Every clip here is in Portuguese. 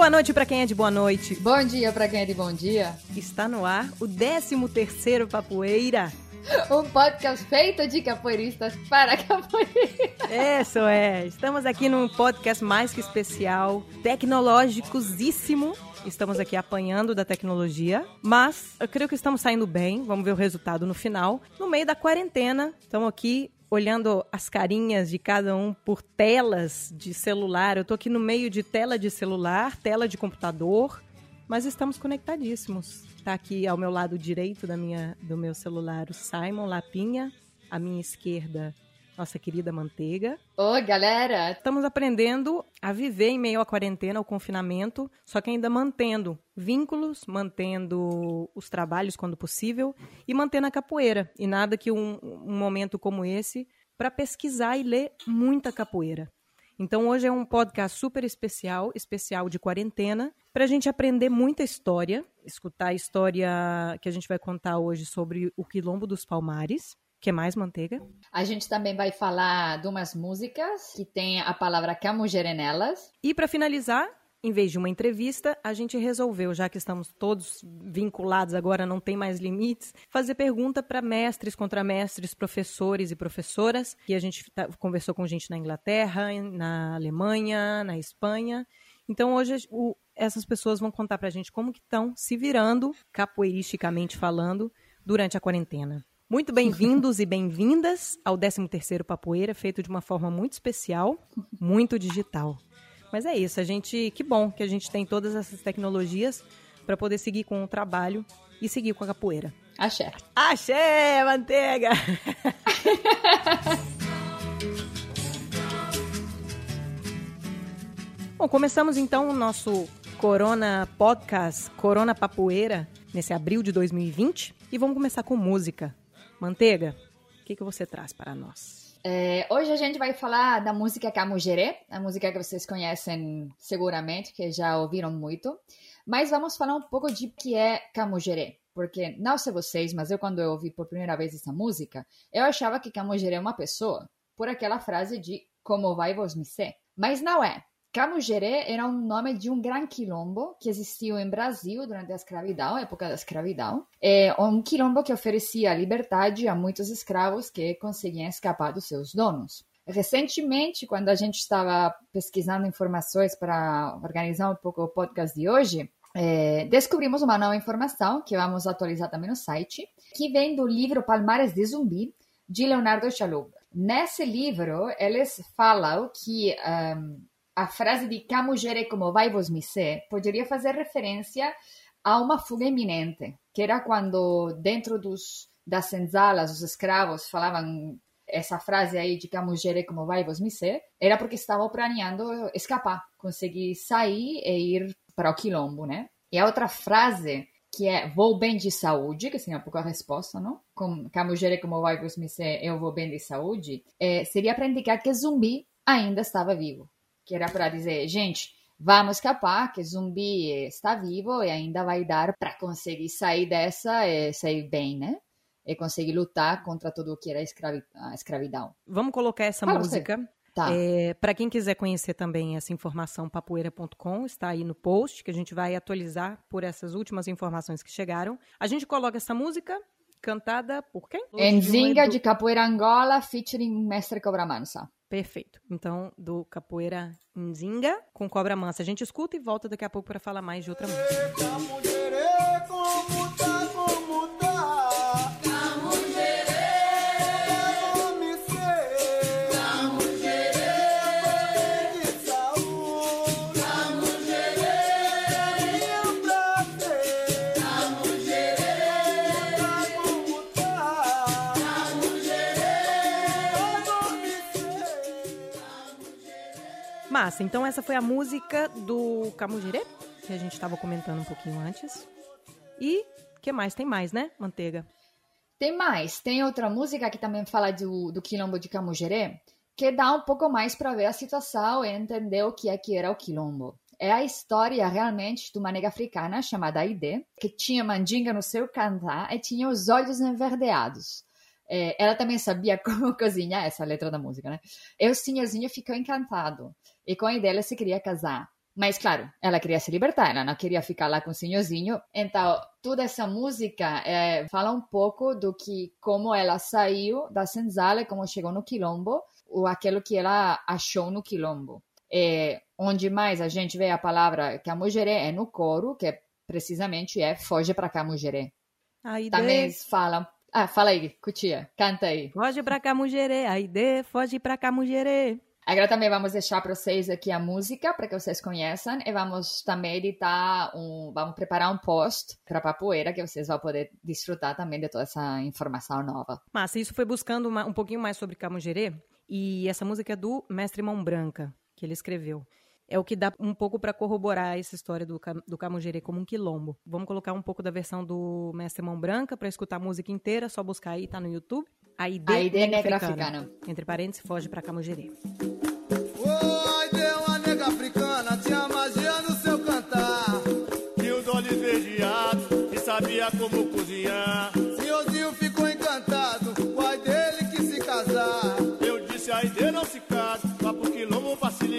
Boa noite para quem é de boa noite. Bom dia para quem é de bom dia. Está no ar o 13 terceiro Papoeira. Um podcast feito de capoeiristas para capoeiristas. Isso é. Estamos aqui num podcast mais que especial, tecnológicosíssimo. Estamos aqui apanhando da tecnologia, mas eu creio que estamos saindo bem. Vamos ver o resultado no final. No meio da quarentena, estamos aqui olhando as carinhas de cada um por telas de celular. Eu tô aqui no meio de tela de celular, tela de computador, mas estamos conectadíssimos. Tá aqui ao meu lado direito da minha, do meu celular o Simon Lapinha, à minha esquerda nossa querida Manteiga. Oi, galera! Estamos aprendendo a viver em meio à quarentena, ao confinamento, só que ainda mantendo vínculos, mantendo os trabalhos quando possível e mantendo a capoeira. E nada que um, um momento como esse para pesquisar e ler muita capoeira. Então hoje é um podcast super especial, especial de quarentena, para a gente aprender muita história, escutar a história que a gente vai contar hoje sobre o Quilombo dos Palmares, que mais, Manteiga? A gente também vai falar de umas músicas que tem a palavra camugere nelas. E para finalizar, em vez de uma entrevista, a gente resolveu, já que estamos todos vinculados agora, não tem mais limites, fazer pergunta para mestres, contramestres, professores e professoras. E a gente tá, conversou com gente na Inglaterra, na Alemanha, na Espanha. Então hoje o, essas pessoas vão contar para a gente como que estão se virando, capoeiristicamente falando, durante a quarentena. Muito bem-vindos e bem-vindas ao 13º Papoeira, feito de uma forma muito especial, muito digital. Mas é isso, a gente, que bom que a gente tem todas essas tecnologias para poder seguir com o trabalho e seguir com a capoeira. Axé. Axé, manteiga! bom, começamos então o nosso Corona Podcast, Corona Papoeira, nesse abril de 2020. E vamos começar com música. Manteiga, o que, que você traz para nós? É, hoje a gente vai falar da música Camugere, a música que vocês conhecem seguramente, que já ouviram muito. Mas vamos falar um pouco de que é Camugere. Porque, não sei vocês, mas eu quando eu ouvi por primeira vez essa música, eu achava que Camugere é uma pessoa, por aquela frase de como vai vos me ser. Mas não é. Camugere era um nome de um grande quilombo que existiu em Brasil durante a escravidão, época da escravidão. É um quilombo que oferecia liberdade a muitos escravos que conseguiam escapar dos seus donos. Recentemente, quando a gente estava pesquisando informações para organizar um pouco o podcast de hoje, é, descobrimos uma nova informação que vamos atualizar também no site, que vem do livro Palmares de Zumbi, de Leonardo Chalupa. Nesse livro, eles falam que um, a frase de camugere como vai vos ser poderia fazer referência a uma fuga iminente, que era quando dentro dos, das senzalas os escravos falavam essa frase aí de camugere como vai vos ser, era porque estavam planeando escapar, conseguir sair e ir para o quilombo, né? E a outra frase que é vou bem de saúde, que seria um pouco a resposta, não? Com camugere como vai vos ser, eu vou bem de saúde, é, seria para indicar que zumbi ainda estava vivo que era para dizer, gente, vamos escapar, que zumbi está vivo e ainda vai dar para conseguir sair dessa e sair bem, né? E conseguir lutar contra tudo o que era a escravidão. Vamos colocar essa Fala música. Tá. É, para quem quiser conhecer também essa informação, papoeira.com está aí no post, que a gente vai atualizar por essas últimas informações que chegaram. A gente coloca essa música cantada por quem? Enzinga de Capoeira Angola, featuring Mestre Cobra Mansa. Perfeito. Então, do Capoeira Nzinga com Cobra Mansa. A gente escuta e volta daqui a pouco para falar mais de outra música. Massa, então essa foi a música do Camugirê, que a gente estava comentando um pouquinho antes. E que mais? Tem mais, né, Manteiga? Tem mais. Tem outra música que também fala do, do quilombo de Camugirê, que dá um pouco mais para ver a situação e entender o que é que era o quilombo. É a história realmente de uma nega africana chamada Aide, que tinha mandinga no seu cantar e tinha os olhos enverdeados. É, ela também sabia como cozinhar, essa letra da música, né? E o senhorzinho ficou encantado. E com a ideia, ela se queria casar. Mas, claro, ela queria se libertar, ela não queria ficar lá com o senhorzinho. Então, toda essa música é, fala um pouco do que, como ela saiu da senzala, como chegou no quilombo, ou aquilo que ela achou no quilombo. É, onde mais a gente vê a palavra camugeré é no coro, que é, precisamente é foge para camugeré. Também fala ah, fala aí, Cutia, canta aí. Foge pra Camugerê, a ideia foge pra Camugerê. Agora também vamos deixar para vocês aqui a música para que vocês conheçam e vamos também editar um, vamos preparar um post para Papoeira que vocês vão poder desfrutar também de toda essa informação nova. Mas isso foi buscando uma, um pouquinho mais sobre Camugerê e essa música é do Mestre Mão Branca que ele escreveu é o que dá um pouco para corroborar essa história do, do Camugere como um quilombo. Vamos colocar um pouco da versão do Mestre Mão Branca para escutar a música inteira, só buscar aí, tá no YouTube. A ideia, a ideia negra africana. Entre parênteses, foge para deu uma nega africana, tinha magia no seu cantar. E os olhos verdeados, e sabia como cozinhar.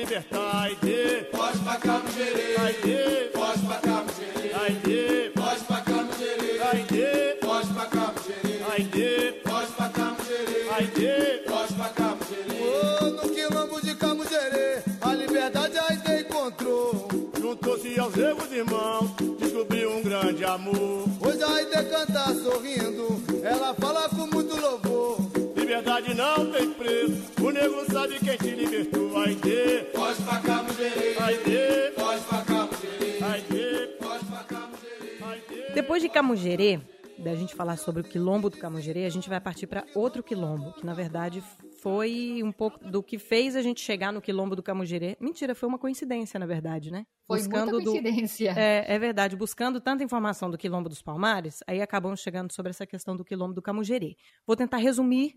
Libertar. Ai dele, foge pra Camugere. Ai dele, foge pra Camugere. Ai dele, foge pra Camugere. Ai dele, foge pra Camugere. Ai dele, foge pra Camugere. Ai dele, foge pra Camugere. Oh, no quilombo de Camugere, a liberdade a Aide encontrou. Juntou-se aos erros irmãos, descobriu um grande amor. Hoje a Aide canta sorrindo, ela fala com muito louvor. Liberdade não tem preço, o negro sabe quem te libertou. Aide, foge pra Camugere. Aide, foge pra Camugere. Aide, foge pra Camugere. Depois de Camugere, da gente falar sobre o quilombo do Camugere, a gente vai partir para outro quilombo, que na verdade foi um pouco do que fez a gente chegar no quilombo do Camugere. Mentira, foi uma coincidência, na verdade, né? Foi buscando muita coincidência. Do, é, é, verdade, buscando tanta informação do quilombo dos Palmares, aí acabamos chegando sobre essa questão do quilombo do Camugere. Vou tentar resumir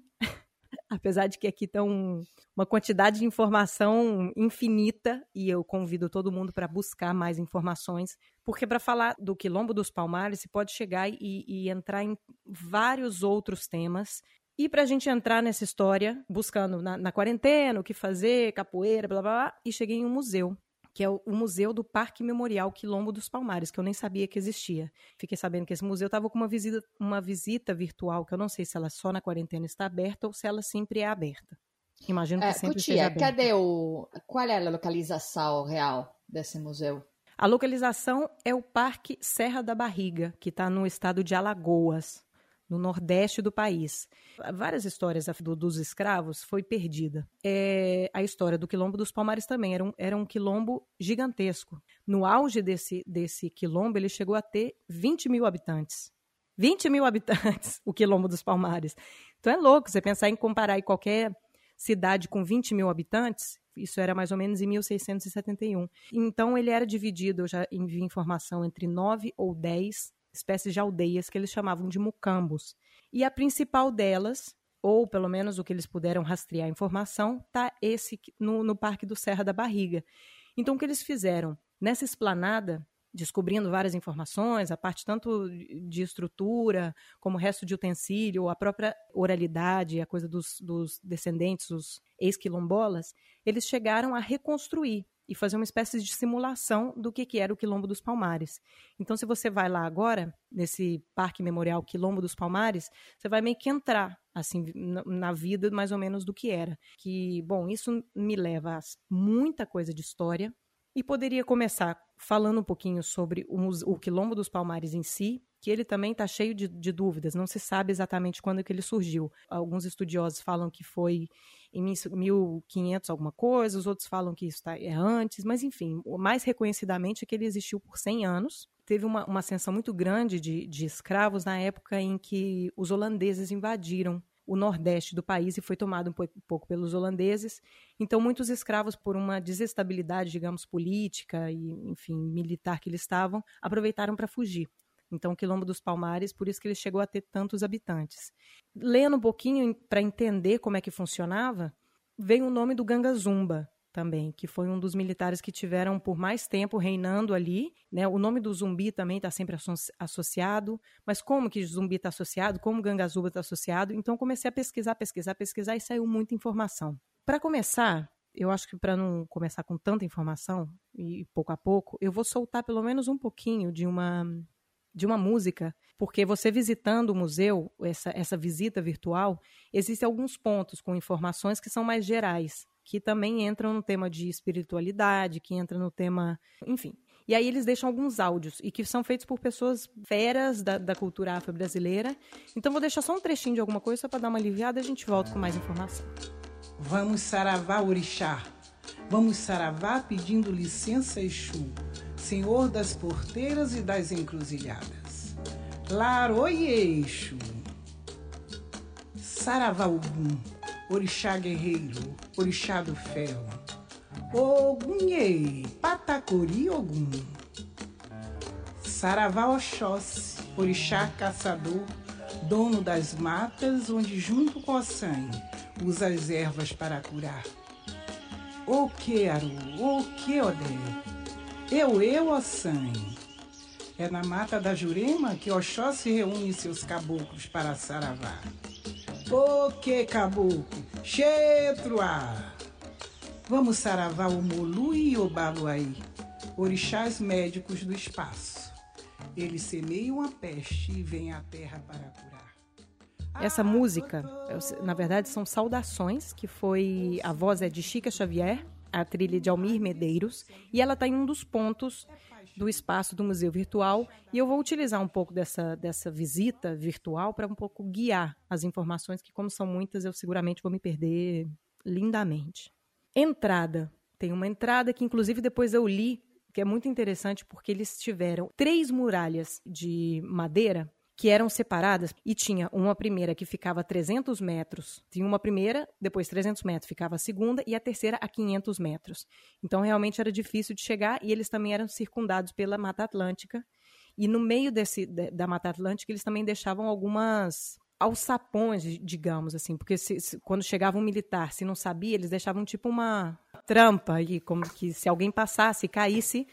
apesar de que aqui um, uma quantidade de informação infinita e eu convido todo mundo para buscar mais informações, porque para falar do Quilombo dos Palmares se pode chegar e, e entrar em vários outros temas. E para a gente entrar nessa história, buscando na, na, quarentena, o que fazer, capoeira, blá, blá, blá, e cheguei em um museu que é o, Museu do Parque Memorial Quilombo dos Palmares, que eu nem sabia que existia. Fiquei sabendo que esse museu estava com uma visita, uma visita virtual, que eu não sei se ela só na quarentena está aberta ou se ela sempre é aberta. Imagino que é, sempre Cutia, seja aberta. cadê o... Qual é a localização real desse museu? A localização é o Parque Serra da Barriga, que está no estado de Alagoas no nordeste do país. Várias histórias do, dos escravos foi perdida. É, a história do quilombo dos Palmares também era um, era um quilombo gigantesco. No auge desse, desse quilombo, ele chegou a ter 20 mil habitantes. 20 mil habitantes, o quilombo dos Palmares. Então é louco você pensar em comparar qualquer cidade com 20 mil habitantes, isso era mais ou menos em 1671. Então ele era dividido, eu já enviei informação, entre nove ou dez espécies de aldeias que eles chamavam de mucambos. E a principal delas, ou pelo menos o que eles puderam rastrear a informação, está esse no, no Parque do Serra da Barriga. Então, o que eles fizeram? Nessa esplanada, descobrindo várias informações, a parte tanto de estrutura, como o resto de utensílio, a própria oralidade, a coisa dos, dos descendentes, os ex-quilombolas, eles chegaram a reconstruir e fazer uma espécie de simulação do que, que era o Quilombo dos Palmares. Então, se você vai lá agora, nesse Parque Memorial Quilombo dos Palmares, você vai meio que entrar assim na vida mais ou menos do que era. Que, bom, isso me leva a muita coisa de história e poderia começar falando um pouquinho sobre o, o Quilombo dos Palmares em si, que ele também está cheio de, de, dúvidas, não se sabe exatamente quando que ele surgiu. Alguns estudiosos falam que foi em 1500 alguma coisa, os outros falam que isso tá, é antes, mas enfim, o mais reconhecidamente é que ele existiu por 100 anos. Teve uma, uma ascensão muito grande de, de escravos na época em que os holandeses invadiram o nordeste do país e foi tomado um pouco pelos holandeses. Então, muitos escravos, por uma desestabilidade, digamos, política e, enfim, militar que eles estavam, aproveitaram para fugir. Então, o Quilombo dos Palmares, por isso que ele chegou a ter tantos habitantes. Lendo um pouquinho para entender como é que funcionava, veio o nome do Gangazumba também, que foi um dos militares que tiveram por mais tempo reinando ali. Né? O nome do zumbi também está sempre associado. Mas como que zumbi está associado? Como Gangazumba está associado? Então, comecei a pesquisar, pesquisar, pesquisar e saiu muita informação. Para começar, eu acho que para não começar com tanta informação e pouco a pouco, eu vou soltar pelo menos um pouquinho de uma de uma música, porque você visitando o museu, essa, essa visita virtual, existem alguns pontos com informações que são mais gerais, que também entram no tema de espiritualidade, que entra no tema, enfim. E aí eles deixam alguns áudios, e que são feitos por pessoas feras da, da cultura afro-brasileira. Então vou deixar só um trechinho de alguma coisa só para dar uma aliviada e a gente volta com mais informação. Vamos saravá orixá. Vamos saravá pedindo licença Exu, Senhor das porteiras e das encruzilhadas. Laroie Exu. Saravá Ogum, orixá guerreiro, orixá do ferro. Ogunhê, Patacori Ogum. Saravá Oxóssi, orixá caçador, dono das matas, onde junto com a sangue usa as ervas para curar. O que, Aru, o que, Odé? Eu, eu, sangue. É na mata da Jurema que Oxóssi reúne seus caboclos para saravá. O que, caboclo? Xetruá! Vamos saravar o Molu e o Baluaí, orixás médicos do espaço. Eles semeiam a peste e vêm à terra para curar. Essa música, na verdade, são saudações, que foi. A voz é de Chica Xavier, a trilha de Almir Medeiros, e ela está em um dos pontos do espaço do Museu Virtual. E eu vou utilizar um pouco dessa, dessa visita virtual para um pouco guiar as informações, que, como são muitas, eu seguramente vou me perder lindamente. Entrada. Tem uma entrada que, inclusive, depois eu li, que é muito interessante, porque eles tiveram três muralhas de madeira que eram separadas e tinha uma primeira que ficava a 300 metros, tinha uma primeira, depois 300 metros ficava a segunda e a terceira a 500 metros. Então realmente era difícil de chegar e eles também eram circundados pela Mata Atlântica e no meio desse da Mata Atlântica eles também deixavam algumas alçapões, digamos assim, porque se, se, quando chegava um militar, se não sabia, eles deixavam tipo uma trampa aí, como que se alguém passasse, caísse,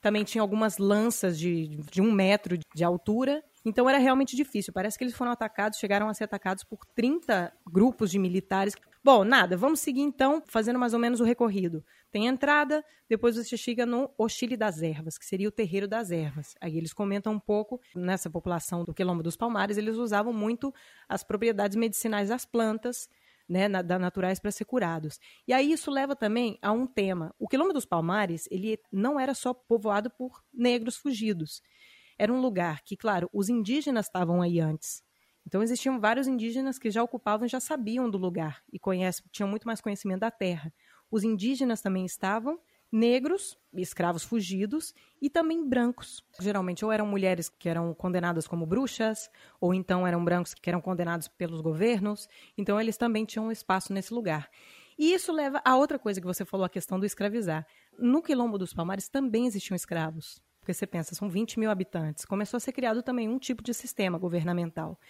também tinha algumas lanças de, de um metro de altura. Então era realmente difícil. Parece que eles foram atacados, chegaram a ser atacados por 30 grupos de militares. Bom, nada, vamos seguir então, fazendo mais ou menos o recorrido. Tem entrada, depois você chega no Oxile das Ervas, que seria o terreiro das ervas. Aí eles comentam um pouco, nessa população do Quilombo dos Palmares, eles usavam muito as propriedades medicinais das plantas, né, na, da naturais para ser curados. E aí isso leva também a um tema. O Quilombo dos Palmares, ele não era só povoado por negros fugidos. Era um lugar que, claro, os indígenas estavam aí antes. Então existiam vários indígenas que já ocupavam já sabiam do lugar e conhecem, tinham muito mais conhecimento da terra. Os indígenas também estavam, negros, escravos fugidos, e também brancos. Geralmente, ou eram mulheres que eram condenadas como bruxas, ou então eram brancos que eram condenados pelos governos. Então, eles também tinham espaço nesse lugar. E isso leva a outra coisa que você falou, a questão do escravizar. No Quilombo dos Palmares também existiam escravos. Porque você pensa, são 20 mil habitantes. Começou a ser criado também um tipo de sistema governamental.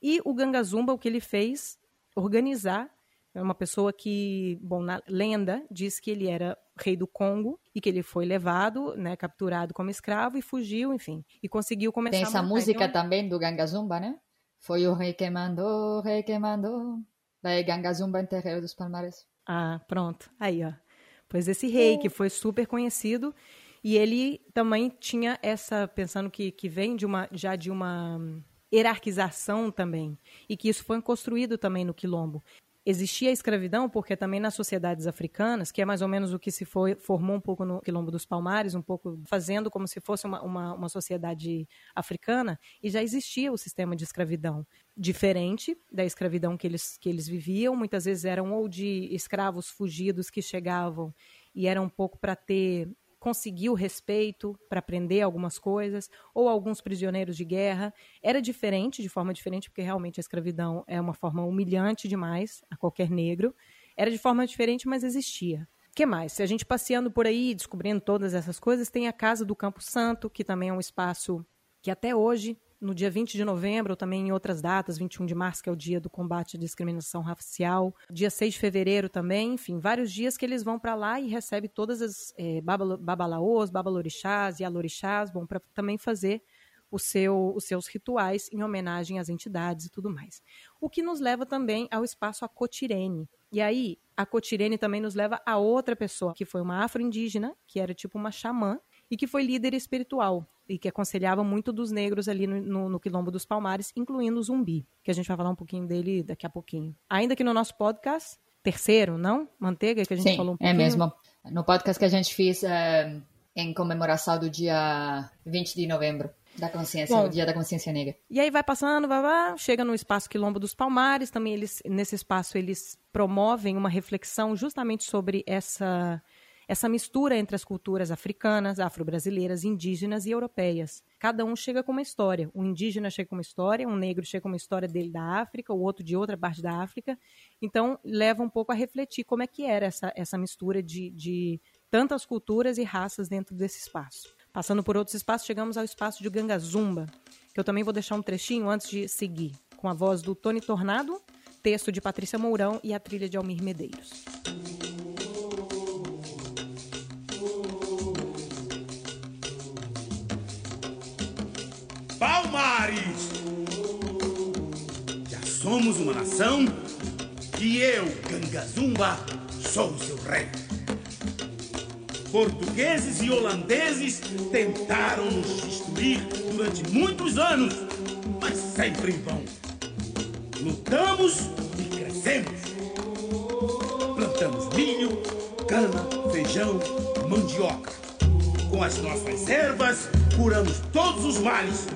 E o Gangazumba, o que ele fez? Organizar é uma pessoa que, bom, na lenda diz que ele era rei do Congo e que ele foi levado, né, capturado como escravo e fugiu, enfim, e conseguiu começar Tem essa música então... também do Gangazumba, né? Foi o rei que mandou, o rei que mandou. Daí Gangazumba em Terreiro dos Palmares. Ah, pronto. Aí, ó. Pois esse rei que foi super conhecido e ele também tinha essa pensando que, que vem de uma já de uma hierarquização também e que isso foi construído também no quilombo existia a escravidão, porque também nas sociedades africanas, que é mais ou menos o que se foi, formou um pouco no Quilombo dos Palmares, um pouco fazendo como se fosse uma, uma, uma sociedade africana, e já existia o sistema de escravidão. Diferente da escravidão que eles, que eles viviam, muitas vezes eram ou de escravos fugidos que chegavam e eram um pouco para ter conseguiu respeito para aprender algumas coisas, ou alguns prisioneiros de guerra. Era diferente, de forma diferente, porque realmente a escravidão é uma forma humilhante demais a qualquer negro. Era de forma diferente, mas existia. Que mais? Se a gente passeando por aí, descobrindo todas essas coisas, tem a Casa do Campo Santo, que também é um espaço que até hoje no dia 20 de novembro, ou também em outras datas, 21 de março, que é o dia do combate à discriminação racial, dia 6 de fevereiro também, enfim, vários dias que eles vão para lá e recebem todas as é, babalaôs, babalorixás e alorixás, vão para também fazer seu, os seus rituais em homenagem às entidades e tudo mais. O que nos leva também ao espaço Acotirene. E aí, a Cotirene também nos leva a outra pessoa, que foi uma afro-indígena, que era tipo uma xamã, e que foi líder espiritual e que aconselhava muito dos negros ali no, no, no, Quilombo dos Palmares, incluindo o Zumbi, que a gente vai falar um pouquinho dele daqui a pouquinho. Ainda que no nosso podcast, terceiro, não? Manteiga, que a gente Sim, falou um é pouquinho. é mesmo. No podcast que a gente fez é, em comemoração do dia 20 de novembro. Da consciência, Bom, o dia da consciência negra. E aí vai passando, vai, vai, chega no espaço Quilombo dos Palmares, também eles, nesse espaço eles promovem uma reflexão justamente sobre essa essa mistura entre as culturas africanas, afro-brasileiras, indígenas e europeias. Cada um chega com uma história. Um indígena chega com uma história, um negro chega com uma história dele da África, o outro de outra parte da África. Então, leva um pouco a refletir como é que era essa, essa mistura de, de tantas culturas e raças dentro desse espaço. Passando por outros espaços, chegamos ao espaço de Gangazumba, que eu também vou deixar um trechinho antes de seguir, com a voz do Tony Tornado, texto de Patrícia Mourão e a trilha de Almir Medeiros. Palmares! Já somos uma nação e eu, Gangazumba, sou seu rei. Portugueses e holandeses tentaram nos destruir durante muitos anos, mas sempre em vão. Lutamos e crescemos. Plantamos milho, cana, feijão, mandioca. Com as nossas ervas, curamos todos os males.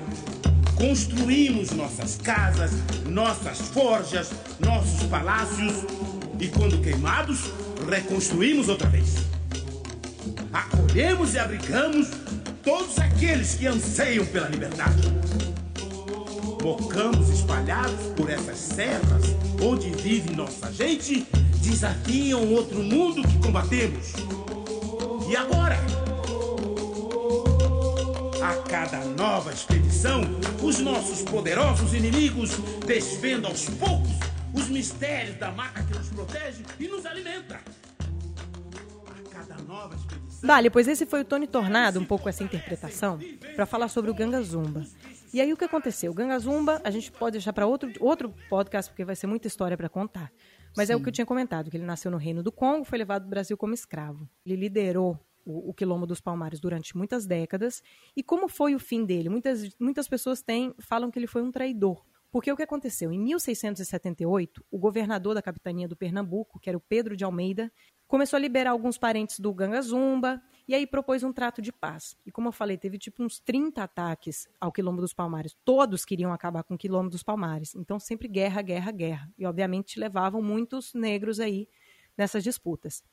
Construímos nossas casas, nossas forjas, nossos palácios e, quando queimados, reconstruímos outra vez. Acolhemos e abrigamos todos aqueles que anseiam pela liberdade. Bocamos espalhados por essas serras onde vive nossa gente desafiam outro mundo que combatemos. E agora? A cada nova expedição, os nossos poderosos inimigos desvendam aos poucos os mistérios da mata que nos protege e nos alimenta. A cada nova expedição. Dali, pois esse foi o Tony Tornado, um pouco essa interpretação, para falar sobre o Ganga Zumba. E aí o que aconteceu? O Ganga Zumba, a gente pode deixar para outro, outro podcast, porque vai ser muita história para contar. Mas Sim. é o que eu tinha comentado, que ele nasceu no Reino do Congo, foi levado do Brasil como escravo. Ele liderou o, o, Quilombo dos Palmares durante muitas décadas. E como foi o fim dele? Muitas, muitas pessoas têm, falam que ele foi um traidor. Porque o que aconteceu? Em 1678, o governador da capitania do Pernambuco, que era o Pedro de Almeida, começou a liberar alguns parentes do Ganga Zumba e aí propôs um trato de paz. E como eu falei, teve tipo uns 30 ataques ao Quilombo dos Palmares. Todos queriam acabar com o Quilombo dos Palmares. Então sempre guerra, guerra, guerra. E obviamente levavam muitos negros aí nessas disputas.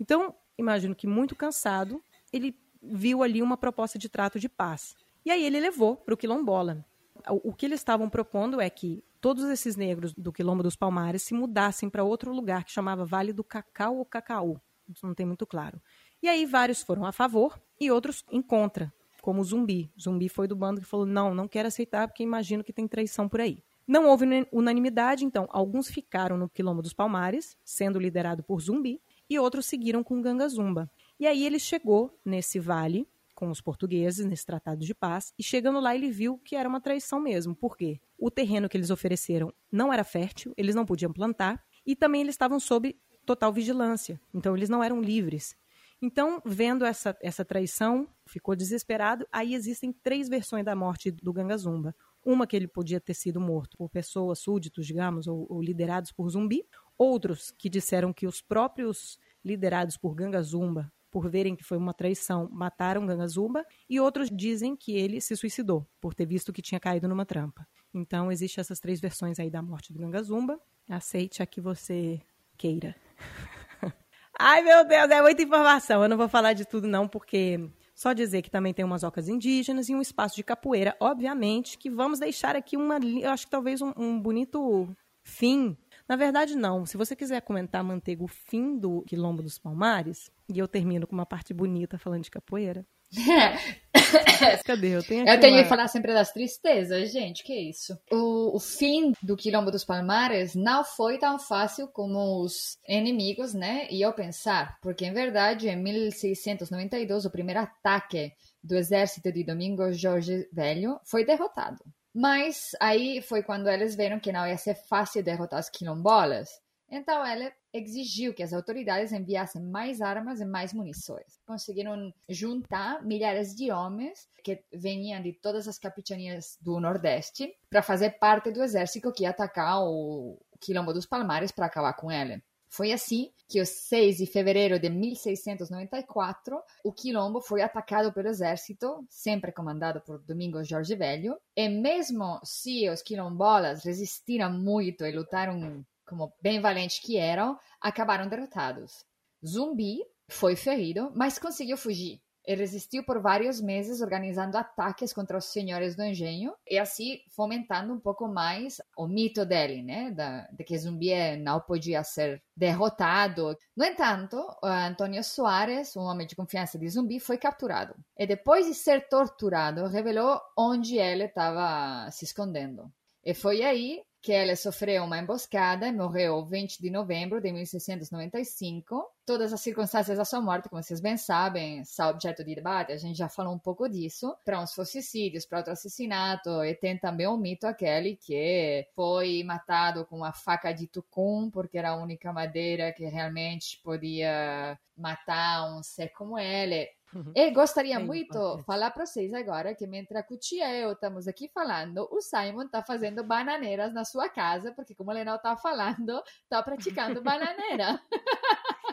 Então, imagino que muito cansado, ele viu ali uma proposta de trato de paz. E aí ele levou para o quilombola. O, que eles estavam propondo é que todos esses negros do Quilombo dos Palmares se mudassem para outro lugar que chamava Vale do Cacau ou Cacaú. Isso não tem muito claro. E aí vários foram a favor e outros em contra, como o Zumbi. O Zumbi foi do bando que falou: não, não quero aceitar porque imagino que tem traição por aí. Não houve unanimidade, então alguns ficaram no Quilombo dos Palmares, sendo liderado por Zumbi, e outros seguiram com Ganga Zumba. E aí ele chegou nesse vale com os portugueses, nesse tratado de paz, e chegando lá ele viu que era uma traição mesmo. Por quê? O terreno que eles ofereceram não era fértil, eles não podiam plantar, e também eles estavam sob total vigilância. Então eles não eram livres. Então, vendo essa, essa traição, ficou desesperado. Aí existem três versões da morte do Gangazumba. Uma que ele podia ter sido morto por pessoas súditos, digamos, ou, ou liderados por zumbi. Outros que disseram que os próprios liderados por Gangazumba, por verem que foi uma traição, mataram Gangazumba. E outros dizem que ele se suicidou, por ter visto que tinha caído numa trampa. Então, existem essas três versões aí da morte do Gangazumba. Aceite a que você queira. Ai, meu Deus, é muita informação. Eu não vou falar de tudo, não, porque só dizer que também tem umas ocas indígenas e um espaço de capoeira, obviamente, que vamos deixar aqui uma. Eu acho que talvez um, um bonito fim. Na verdade, não. Se você quiser comentar, Manteiga, o fim do Quilombo dos Palmares, e eu termino com uma parte bonita falando de capoeira. Cadê? Eu tenho, eu tenho uma... que falar sempre das tristezas, gente, que isso. O, o, fim do Quilombo dos Palmares não foi tão fácil como os inimigos, né, iam pensar, porque em verdade, em 1692, o primeiro ataque do exército de Domingos Jorge Velho foi derrotado. Mas aí foi quando eles viram que não ia ser fácil derrotar os quilombolas. Então ela exigiu que as autoridades enviassem mais armas e mais munições. Conseguiram juntar milhares de homens que vinham de todas as capitanias do Nordeste para fazer parte do exército que ia atacar o Quilombo dos Palmares para acabar com ele. Foi assim que, o 6 de fevereiro de 1694, o Quilombo foi atacado pelo exército, sempre comandado por Domingos Jorge Velho, e mesmo se os quilombolas resistiram muito e lutaram como bem valentes que eram, acabaram derrotados. Zumbi foi ferido, mas conseguiu fugir e resistiu por vários meses organizando ataques contra os senhores do engenho e assim fomentando um pouco mais o mito dele, né, da, de que Zumbi não podia ser derrotado. No entanto, Antônio Soares, um homem de confiança de Zumbi, foi capturado e depois de ser torturado, revelou onde ele estava se escondendo. E foi aí que ela sofreu uma emboscada morreu 20 de novembro de 1695. Todas as circunstâncias da sua morte, como vocês bem sabem, são objeto de debate, a gente já falou um pouco disso. Para uns fossicídios, para outro assassinato, e tem também o mito aquele que foi matado com uma faca de tucum, porque era a única madeira que realmente podia matar um ser como ele. Uhum. E gostaria muito de falar para vocês agora que, mentre a Cutia e eu estamos aqui falando, o Simon está fazendo bananeiras na sua casa, porque, como ele não está falando, está praticando bananeira.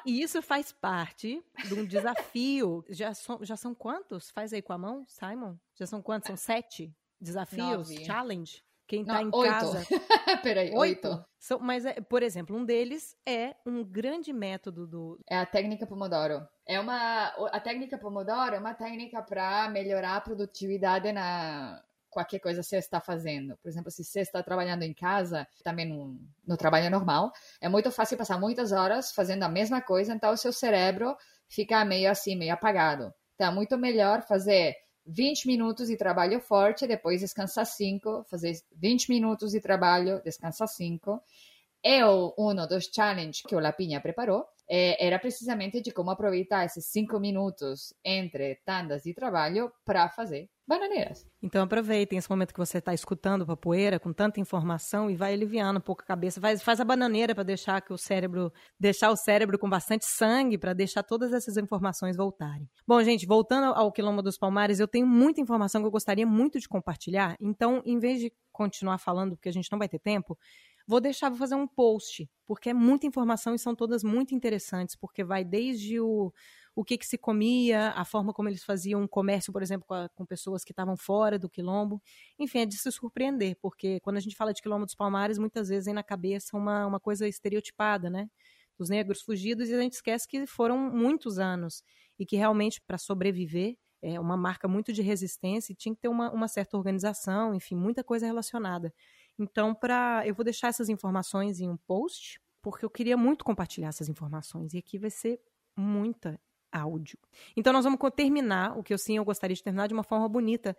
E isso faz parte de um desafio. Já, são, já são quantos? Faz aí com a mão, Simon? Já são quantos? São sete desafios? Nove. Challenge? Quem está em oito. casa. Peraí, oito. oito. São, mas, é, por exemplo, um deles é um grande método do. É a técnica Pomodoro. É uma. A técnica Pomodoro é uma técnica para melhorar a produtividade na, qualquer coisa você está fazendo. Por exemplo, se você está trabalhando em casa, também no, no, trabalho normal, é muito fácil passar muitas horas fazendo a mesma coisa, então o seu cérebro fica meio assim, meio apagado. Então é muito melhor fazer 20 minutos de trabalho forte, depois descansar 5, fazer 20 minutos de trabalho, descansar 5. E o, um dos challenges que o Lapinha preparou é, era precisamente de como aproveitar esses 5 minutos entre tandas de trabalho para fazer bananeiras. Então aproveitem esse momento que você está escutando a poeira com tanta informação e vai aliviando um pouco a cabeça. Faz, faz a bananeira para deixar que o cérebro, deixar o cérebro com bastante sangue para deixar todas essas informações voltarem. Bom, gente, voltando ao Quilombo dos Palmares, eu tenho muita informação que eu gostaria muito de compartilhar. Então, em vez de continuar falando, porque a gente não vai ter tempo, vou deixar, vou fazer um post, porque é muita informação e são todas muito interessantes, porque vai desde o o que, que se comia, a forma como eles faziam comércio, por exemplo, com, a, com pessoas que estavam fora do quilombo. Enfim, é de se surpreender, porque quando a gente fala de quilombo dos Palmares, muitas vezes vem na cabeça uma, uma coisa estereotipada, né? Dos negros fugidos, e a gente esquece que foram muitos anos e que realmente, para sobreviver, é uma marca muito de resistência e tinha que ter uma, uma certa organização, enfim, muita coisa relacionada. Então, para eu vou deixar essas informações em um post, porque eu queria muito compartilhar essas informações. E aqui vai ser muita áudio. Então nós vamos terminar, o que eu sim eu gostaria de terminar de uma forma bonita,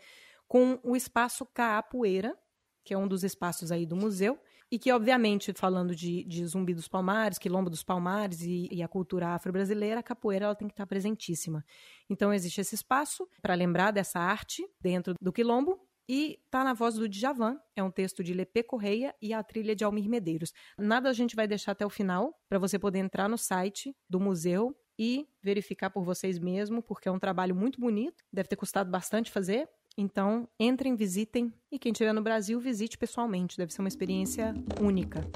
com o espaço Caapoeira, que é um dos espaços aí do museu, e que, obviamente, falando de, de Zumbi dos Palmares, Quilombo dos Palmares e, e a cultura afro-brasileira, a capoeira ela tem que estar presentíssima. Então, existe esse espaço para lembrar dessa arte dentro do Quilombo, e tá na voz do Djavan, é um texto de Lepê Correia e a trilha de Almir Medeiros. Nada a gente vai deixar até o final, para você poder entrar no site do museu e verificar por vocês mesmos, porque é um trabalho muito bonito, deve ter custado bastante fazer. Então, entrem, visitem e quem estiver no Brasil, visite pessoalmente, deve ser uma experiência única.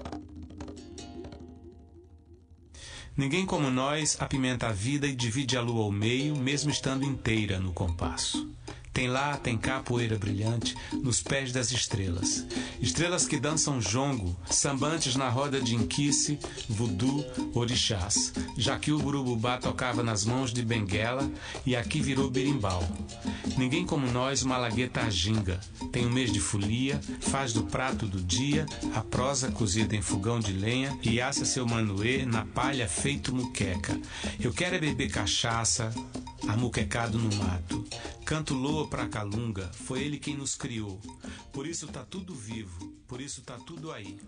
Ninguém como nós apimenta a vida e divide a lua ao meio, mesmo estando inteira no compasso. Tem lá, tem cá poeira brilhante nos pés das estrelas. Estrelas que dançam jongo, sambantes na roda de inquice, voodoo, orixás. Já que o burububá tocava nas mãos de Benguela e aqui virou berimbau. Ninguém como nós, malagueta ginga. Tem um mês de folia, faz do prato do dia a prosa cozida em fogão de lenha e assa seu manuê na palha feito muqueca. Eu quero é beber cachaça, amuquecado no mato. Canto loa pra calunga, foi ele quem nos criou. Por isso tá tudo vivo, por isso tá tudo aí.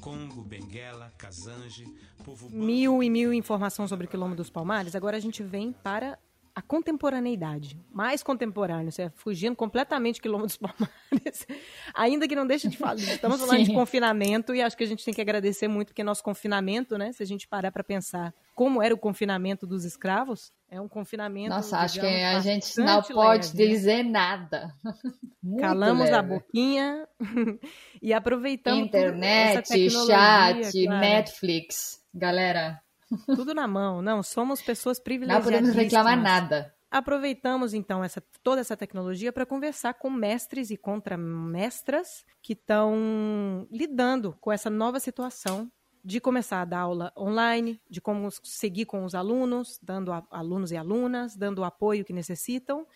Congo, Benguela, Kazange, povo... Mil e mil informações sobre o Quilombo dos Palmares. Agora a gente vem para a contemporaneidade, mais contemporâneo, você é fugindo completamente quilômetros palmares, ainda que não deixe de falar, estamos falando Sim. de confinamento e acho que a gente tem que agradecer muito porque nosso confinamento, né, se a gente parar para pensar como era o confinamento dos escravos, é um confinamento. Nossa, acho que a gente não pode leve, né? dizer nada. Calamos leve. a boquinha e aproveitamos internet, chat, claro. Netflix, galera. Tudo na mão. Não, somos pessoas privilegiadas. Não podemos reclamar nada. Aproveitamos então essa, toda essa tecnologia para conversar com mestres e contramestras que estão lidando com essa nova situação de começar a dar aula online, de como seguir com os alunos, dando a, alunos e alunas, dando o apoio que necessitam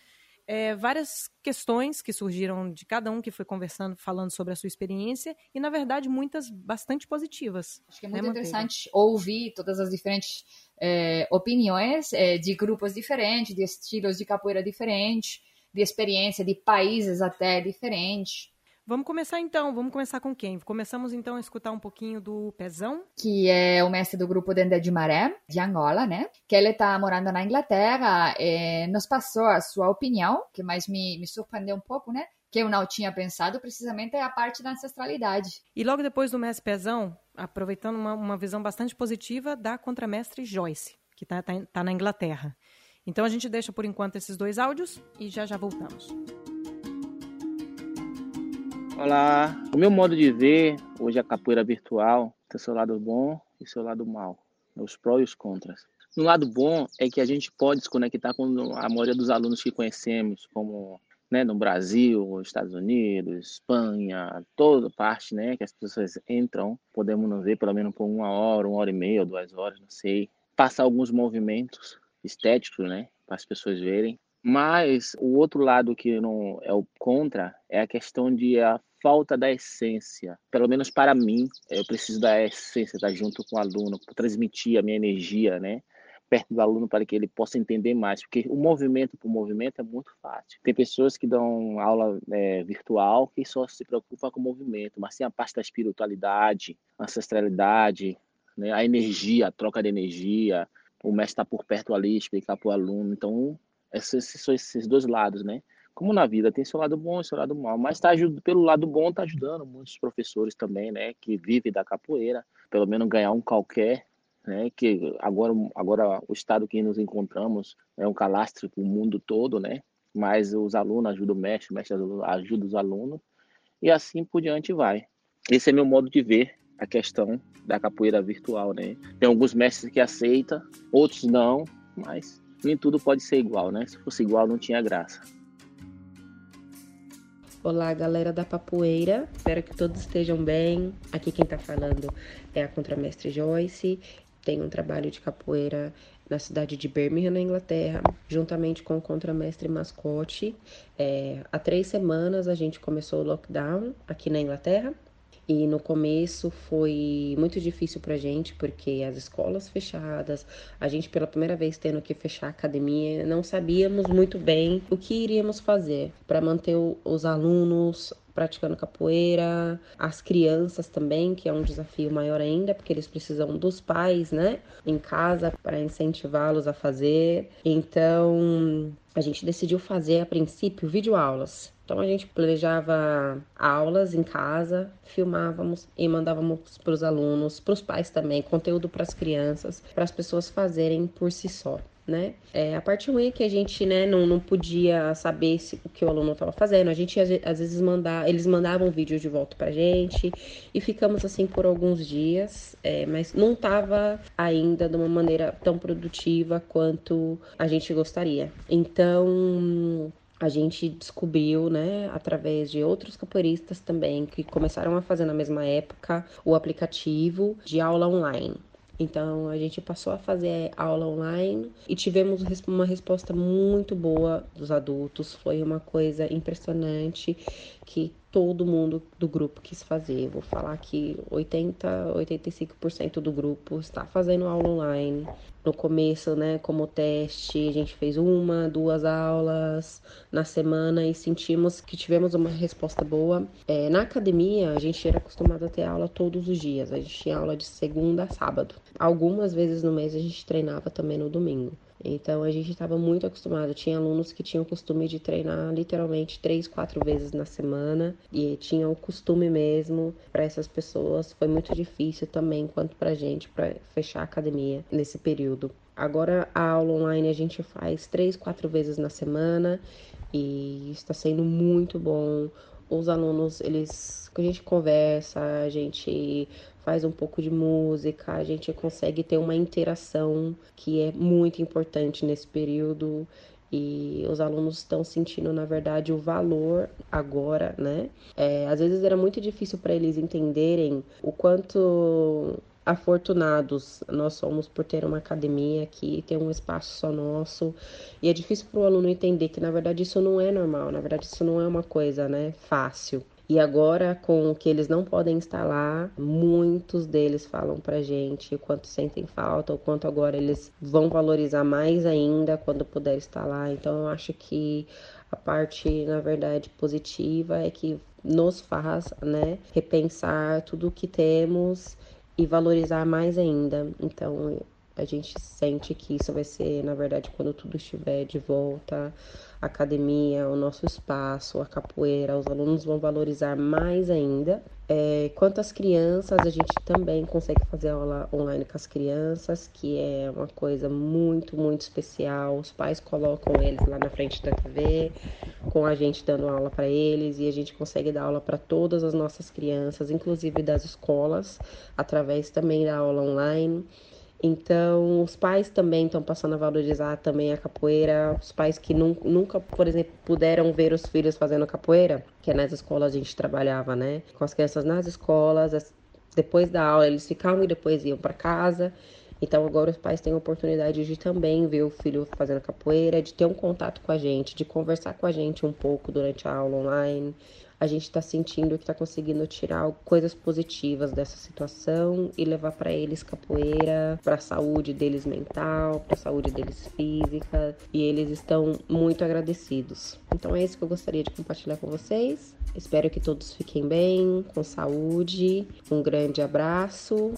é, várias questões que surgiram de cada um que foi conversando, falando sobre a sua experiência, e na verdade muitas bastante positivas. Acho que é né, muito né, interessante ouvir todas as diferentes é, opiniões é, de grupos diferentes, de estilos de capoeira diferentes, de experiência de países até diferentes. Vamos começar então, vamos começar com quem? Começamos então a escutar um pouquinho do Pezão. Que é o mestre do grupo Dendé de Maré, de Angola, né? Que ele está morando na Inglaterra, e nos passou a sua opinião, que mais me, me surpreendeu um pouco, né? Que eu não tinha pensado, precisamente é a parte da ancestralidade. E logo depois do mestre Pezão, aproveitando uma, uma visão bastante positiva da contramestre Joyce, que está tá, tá na Inglaterra. Então a gente deixa por enquanto esses dois áudios e já já voltamos. Olá, o meu modo de ver hoje a capoeira virtual tem seu lado bom e seu lado mal, os prós e os contras. No lado bom é que a gente pode se conectar com a maioria dos alunos que conhecemos, como né, no Brasil, Estados Unidos, Espanha, toda parte, né, que as pessoas entram, podemos nos ver pelo menos por uma hora, uma hora e meia, duas horas, não sei, passar alguns movimentos estéticos, né, para as pessoas verem. Mas o outro lado que não é o contra é a questão de a falta da essência. Pelo menos para mim, eu preciso da essência, estar junto com o aluno, transmitir a minha energia, né? perto do aluno para que ele possa entender mais, porque o movimento por movimento é muito fácil. Tem pessoas que dão aula é, virtual que só se preocupam com o movimento, mas tem a parte da espiritualidade, ancestralidade, né, a energia, a troca de energia, o mestre está por perto ali, explicar para o aluno. Então, esses esses dois lados, né? Como na vida tem seu lado bom e seu lado mal, mas tá pelo lado bom tá ajudando muitos professores também, né, que vivem da capoeira, pelo menos ganhar um qualquer, né, que agora agora o estado que nos encontramos é um calastro para o mundo todo, né, mas os alunos ajudam o mestre, o mestre ajuda os alunos e assim por diante vai. Esse é meu modo de ver a questão da capoeira virtual, né? Tem alguns mestres que aceitam, outros não, mas nem tudo pode ser igual, né? Se fosse igual não tinha graça. Olá, galera da Papoeira. Espero que todos estejam bem. Aqui quem tá falando é a contramestre Joyce. Tem um trabalho de capoeira na cidade de Birmingham, na Inglaterra, juntamente com o contramestre Mascote. É, há três semanas a gente começou o lockdown aqui na Inglaterra e no começo foi muito difícil pra gente, porque as escolas fechadas, a gente pela primeira vez tendo que fechar a academia, não sabíamos muito bem o que iríamos fazer para manter os alunos praticando capoeira, as crianças também, que é um desafio maior ainda, porque eles precisam dos pais, né, em casa para incentivá-los a fazer. Então, a gente decidiu fazer a princípio videoaulas então a gente planejava aulas em casa, filmávamos e mandávamos para os alunos, para os pais também, conteúdo para as crianças, para as pessoas fazerem por si só. Né? É, a parte ruim é que a gente né, não, não podia saber se, o que o aluno estava fazendo. A gente às vezes mandava, eles mandavam vídeo de volta pra gente e ficamos assim por alguns dias, é, mas não estava ainda de uma maneira tão produtiva quanto a gente gostaria. Então a gente descobriu, né, através de outros capoeiristas também que começaram a fazer na mesma época o aplicativo de aula online. Então a gente passou a fazer aula online e tivemos uma resposta muito boa dos adultos. Foi uma coisa impressionante que todo mundo do grupo quis fazer. Vou falar que 80, 85% do grupo está fazendo aula online. No começo, né, como teste, a gente fez uma, duas aulas na semana e sentimos que tivemos uma resposta boa. É, na academia, a gente era acostumado a ter aula todos os dias. A gente tinha aula de segunda a sábado. Algumas vezes no mês a gente treinava também no domingo. Então a gente estava muito acostumado. Tinha alunos que tinham o costume de treinar literalmente três, quatro vezes na semana e tinham o costume mesmo. Para essas pessoas foi muito difícil também, quanto para a gente, para fechar a academia nesse período. Agora a aula online a gente faz três, quatro vezes na semana e está sendo muito bom. Os alunos, eles, a gente conversa, a gente faz um pouco de música, a gente consegue ter uma interação que é muito importante nesse período e os alunos estão sentindo, na verdade, o valor agora, né? É, às vezes era muito difícil para eles entenderem o quanto afortunados nós somos por ter uma academia aqui, ter um espaço só nosso. E é difícil para o aluno entender que, na verdade, isso não é normal, na verdade, isso não é uma coisa né, fácil. E agora, com o que eles não podem instalar, muitos deles falam pra gente o quanto sentem falta, o quanto agora eles vão valorizar mais ainda quando puder instalar. Então, eu acho que a parte, na verdade, positiva é que nos faz, né, repensar tudo o que temos e valorizar mais ainda. Então, a gente sente que isso vai ser, na verdade, quando tudo estiver de volta, a academia, o nosso espaço, a capoeira, os alunos vão valorizar mais ainda. É, quanto às crianças, a gente também consegue fazer aula online com as crianças, que é uma coisa muito, muito especial. Os pais colocam eles lá na frente da TV, com a gente dando aula para eles, e a gente consegue dar aula para todas as nossas crianças, inclusive das escolas, através também da aula online. Então, os pais também estão passando a valorizar também a capoeira. Os pais que nunca, por exemplo, puderam ver os filhos fazendo capoeira, que é nas escolas a gente trabalhava, né? Com as crianças nas escolas, depois da aula eles ficavam e depois iam para casa. Então agora os pais têm a oportunidade de também ver o filho fazendo capoeira, de ter um contato com a gente, de conversar com a gente um pouco durante a aula online a gente está sentindo que está conseguindo tirar coisas positivas dessa situação e levar para eles capoeira, para a saúde deles mental, para a saúde deles física, e eles estão muito agradecidos. Então é isso que eu gostaria de compartilhar com vocês. Espero que todos fiquem bem, com saúde. Um grande abraço.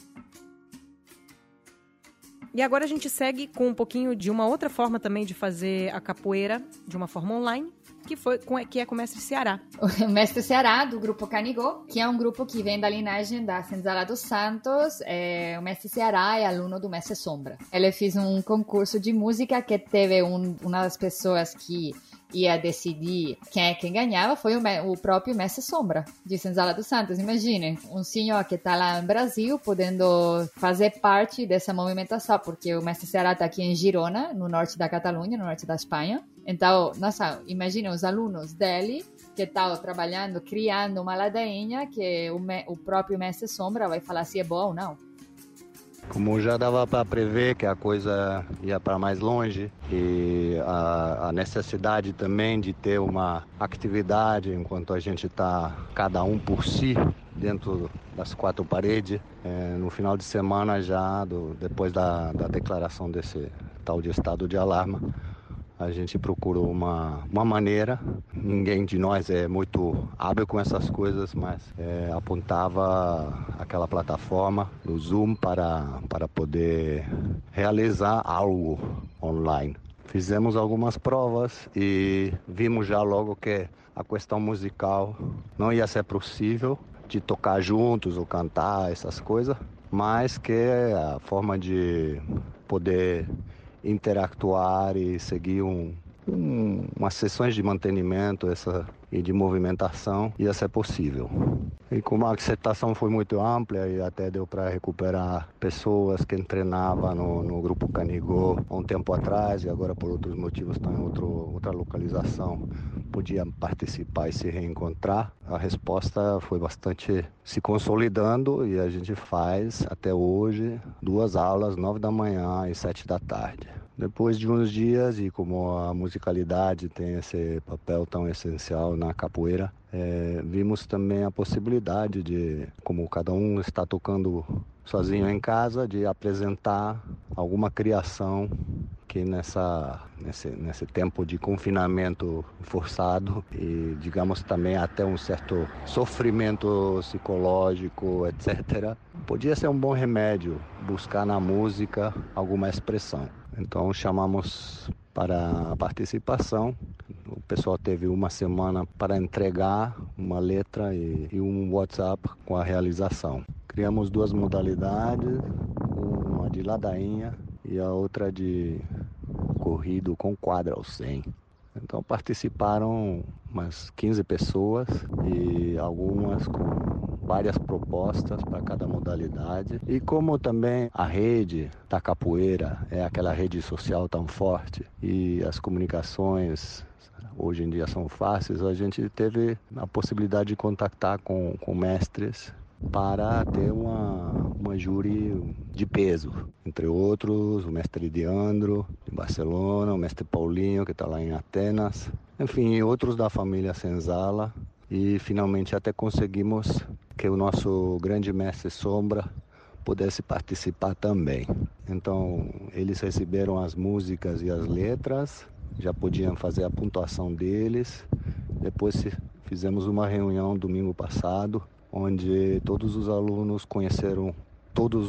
E agora a gente segue com um pouquinho de uma outra forma também de fazer a capoeira, de uma forma online, que foi que é com o mestre Ceará. O mestre Ceará, do grupo Canigó, que é um grupo que vem da linhagem da Senzala dos Santos. É, o mestre Ceará é aluno do mestre Sombra. Ele fez um concurso de música que teve um, uma das pessoas que ia decidir quem é quem ganhava foi o, o próprio Mestre Sombra de Senzala dos Santos. Imagine, um senhor que está lá no Brasil podendo fazer parte dessa movimentação, porque o Mestre Ceará está aqui em Girona, no norte da Catalunha, no norte da Espanha. Então, nossa, imagine os alunos dele que estavam trabalhando, criando uma ladainha que o, o próprio Mestre Sombra vai falar se é bom ou não. Como já dava para prever que a coisa ia para mais longe e a, a, necessidade também de ter uma atividade enquanto a gente está cada um por si dentro das quatro paredes, é, no final de semana já, do, depois da, da declaração desse tal de estado de alarma, a gente procurou uma, uma maneira. Ninguém de nós é muito hábil com essas coisas, mas é, apontava aquela plataforma do Zoom para, para poder realizar algo online. Fizemos algumas provas e vimos já logo que a questão musical não ia ser possível de tocar juntos ou cantar essas coisas, mas que a forma de poder interactuar e seguir um, um, umas sessões de mantenimento essa, e de movimentação ia ser possível. E como a aceitação foi muito ampla e até deu para recuperar pessoas que treinavam no, no grupo Canigô há um tempo atrás e agora por outros motivos estão em outro, outra localização, podiam participar e se reencontrar. A resposta foi bastante se consolidando e a gente faz até hoje duas aulas, nove da manhã e sete da tarde. Depois de uns dias, e como a musicalidade tem esse papel tão essencial na capoeira, é, vimos também a possibilidade de, como cada um está tocando sozinho em casa, de apresentar alguma criação que nessa nesse, nesse tempo de confinamento forçado e digamos também até um certo sofrimento psicológico, etc. Podia ser um bom remédio buscar na música alguma expressão. Então chamamos para a participação. O pessoal teve uma semana para entregar uma letra e, e um WhatsApp com a realização. Criamos duas modalidades, uma de ladainha e a outra de corrido com quadra ao 100. Então participaram umas 15 pessoas e algumas com várias propostas para cada modalidade. E como também a rede da capoeira é aquela rede social tão forte e as comunicações hoje em dia são fáceis, a gente teve a possibilidade de contactar com, com mestres para ter uma, uma júri de peso. Entre outros, o mestre Diandro, de Barcelona, o mestre Paulinho, que está lá em Atenas, enfim, outros da família Senzala. E finalmente até conseguimos que o nosso grande mestre Sombra pudesse participar também. Então, eles receberam as músicas e as letras, já podiam fazer a pontuação deles. Depois fizemos uma reunião domingo passado onde todos os alunos conheceram todas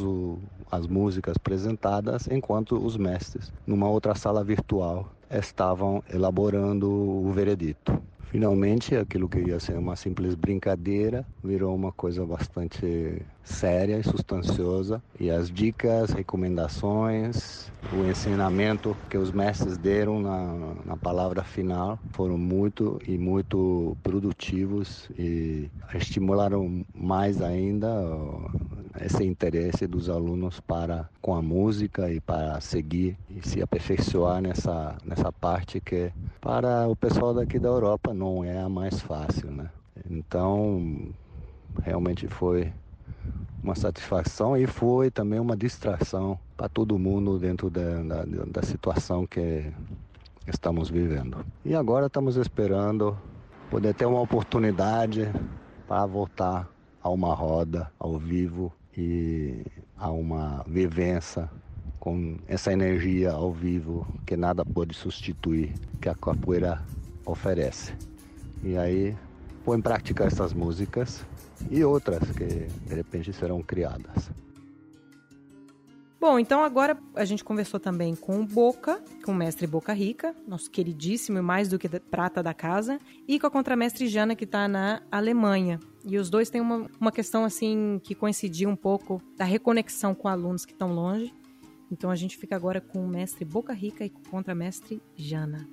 as músicas apresentadas, enquanto os mestres, numa outra sala virtual, estavam elaborando o veredito. Finalmente, aquilo que ia ser uma simples brincadeira virou uma coisa bastante séria e substanciosa. E as dicas, recomendações, o ensinamento que os mestres deram na, na palavra final foram muito e muito produtivos e estimularam mais ainda esse interesse dos alunos para com a música e para seguir e se aperfeiçoar nessa, nessa parte que para o pessoal daqui da Europa não é a mais fácil, né? Então, realmente foi uma satisfação e foi também uma distração para todo mundo dentro da, da, da situação que estamos vivendo. E agora estamos esperando poder ter uma oportunidade para voltar a uma roda ao vivo e a uma vivência com essa energia ao vivo que nada pode substituir que a capoeira oferece. E aí, pôr em prática essas músicas e outras que de repente serão criadas. Bom, então agora a gente conversou também com o Boca, com o mestre Boca Rica, nosso queridíssimo e mais do que prata da casa, e com a contramestre Jana, que está na Alemanha. E os dois têm uma, uma questão assim que coincidia um pouco da reconexão com alunos que estão longe. Então a gente fica agora com o mestre Boca Rica e com o contramestre Jana.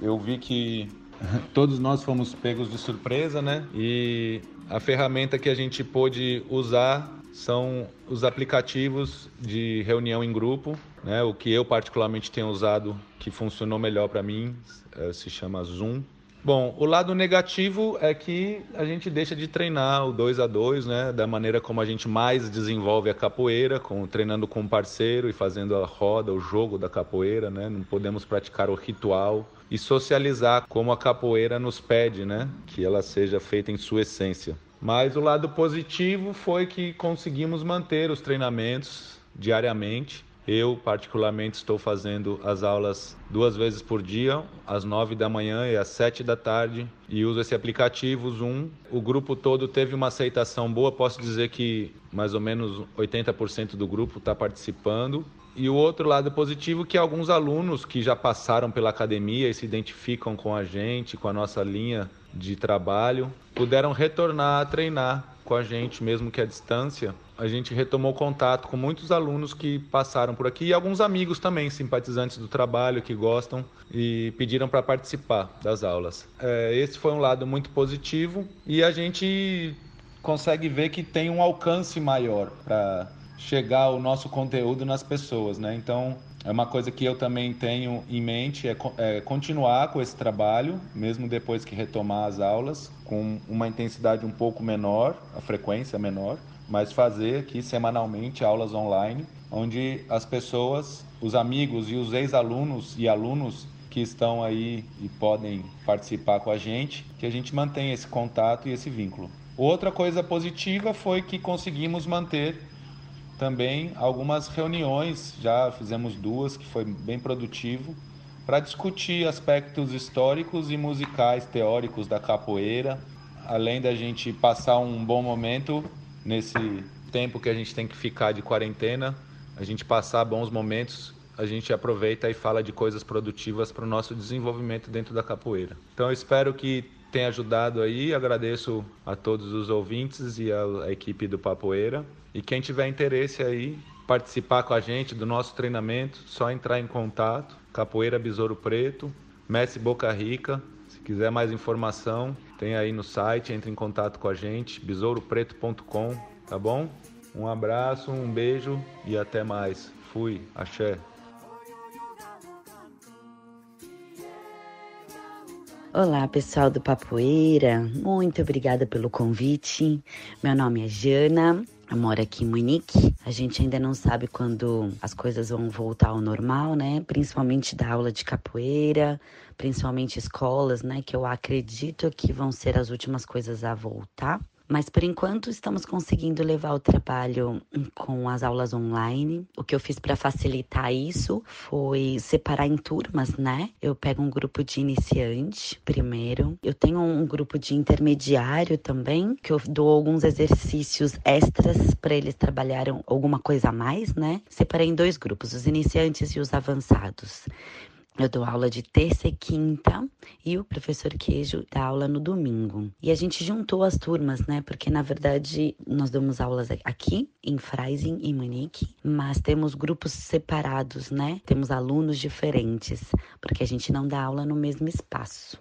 Eu vi que todos nós fomos pegos de surpresa, né? E a ferramenta que a gente pôde usar são os aplicativos de reunião em grupo, né? O que eu particularmente tenho usado que funcionou melhor para mim é, se chama Zoom. Bom, o lado negativo é que a gente deixa de treinar o 2 a 2 né? Da maneira como a gente mais desenvolve a capoeira, com, treinando com um parceiro e fazendo a roda, o jogo da capoeira, né? Não podemos praticar o ritual e socializar como a capoeira nos pede, né? Que ela seja feita em sua essência. Mas o lado positivo foi que conseguimos manter os treinamentos diariamente. Eu, particularmente, estou fazendo as aulas duas vezes por dia, às nove da manhã e às sete da tarde, e uso esse aplicativo Zoom. O grupo todo teve uma aceitação boa, posso dizer que mais ou menos 80% do grupo está participando. E o outro lado positivo que alguns alunos que já passaram pela academia e se identificam com a gente, com a nossa linha de trabalho, puderam retornar a treinar com a gente, mesmo que à distância. A gente retomou contato com muitos alunos que passaram por aqui e alguns amigos também, simpatizantes do trabalho, que gostam e pediram para participar das aulas. É, esse foi um lado muito positivo e a gente consegue ver que tem um alcance maior para chegar o nosso conteúdo nas pessoas, né? Então, é uma coisa que eu também tenho em mente é, é, continuar com esse trabalho, mesmo depois que retomar as aulas, com uma intensidade um pouco menor, a frequência menor, mas fazer aqui semanalmente aulas online, onde as pessoas, os amigos e os ex-alunos e alunos que estão aí e podem participar com a gente, que a gente mantenha esse contato e esse vínculo. Outra coisa positiva foi que conseguimos manter também algumas reuniões, já fizemos duas, que foi bem produtivo, para discutir aspectos históricos e musicais teóricos da capoeira, além da gente passar um bom momento nesse tempo que a gente tem que ficar de quarentena, a gente passar bons momentos, a gente aproveita e fala de coisas produtivas para o nosso desenvolvimento dentro da capoeira. Então eu espero que tenha ajudado aí, agradeço a todos os ouvintes e a, equipe do Papoeira. E quem tiver interesse aí, participar com a gente do nosso treinamento, só entrar em contato, Capoeira Besouro Preto, Messi Boca Rica. Se quiser mais informação, tem aí no site, entre em contato com a gente, besouropreto.com, tá bom? Um abraço, um beijo e até mais. Fui, axé. Olá, pessoal do Papoeira. Muito obrigada pelo convite. Meu nome é Jana. Eu moro aqui em Munique. A gente ainda não sabe quando as coisas vão voltar ao normal, né? Principalmente da aula de capoeira, principalmente escolas, né? Que eu acredito que vão ser as últimas coisas a voltar. Mas por enquanto estamos conseguindo levar o trabalho com as aulas online. O que eu fiz para facilitar isso foi separar em turmas, né? Eu pego um grupo de iniciante primeiro. Eu tenho um grupo de intermediário também, que eu dou alguns exercícios extras para eles trabalharem alguma coisa a mais, né? Separei em dois grupos, os iniciantes e os avançados. Eu dou aula de terça e quinta e o professor Queijo dá aula no domingo. E a gente juntou as turmas, né? Porque na verdade nós damos aulas aqui em Freising e Munique, mas temos grupos separados, né? Temos alunos diferentes, porque a gente não dá aula no mesmo espaço.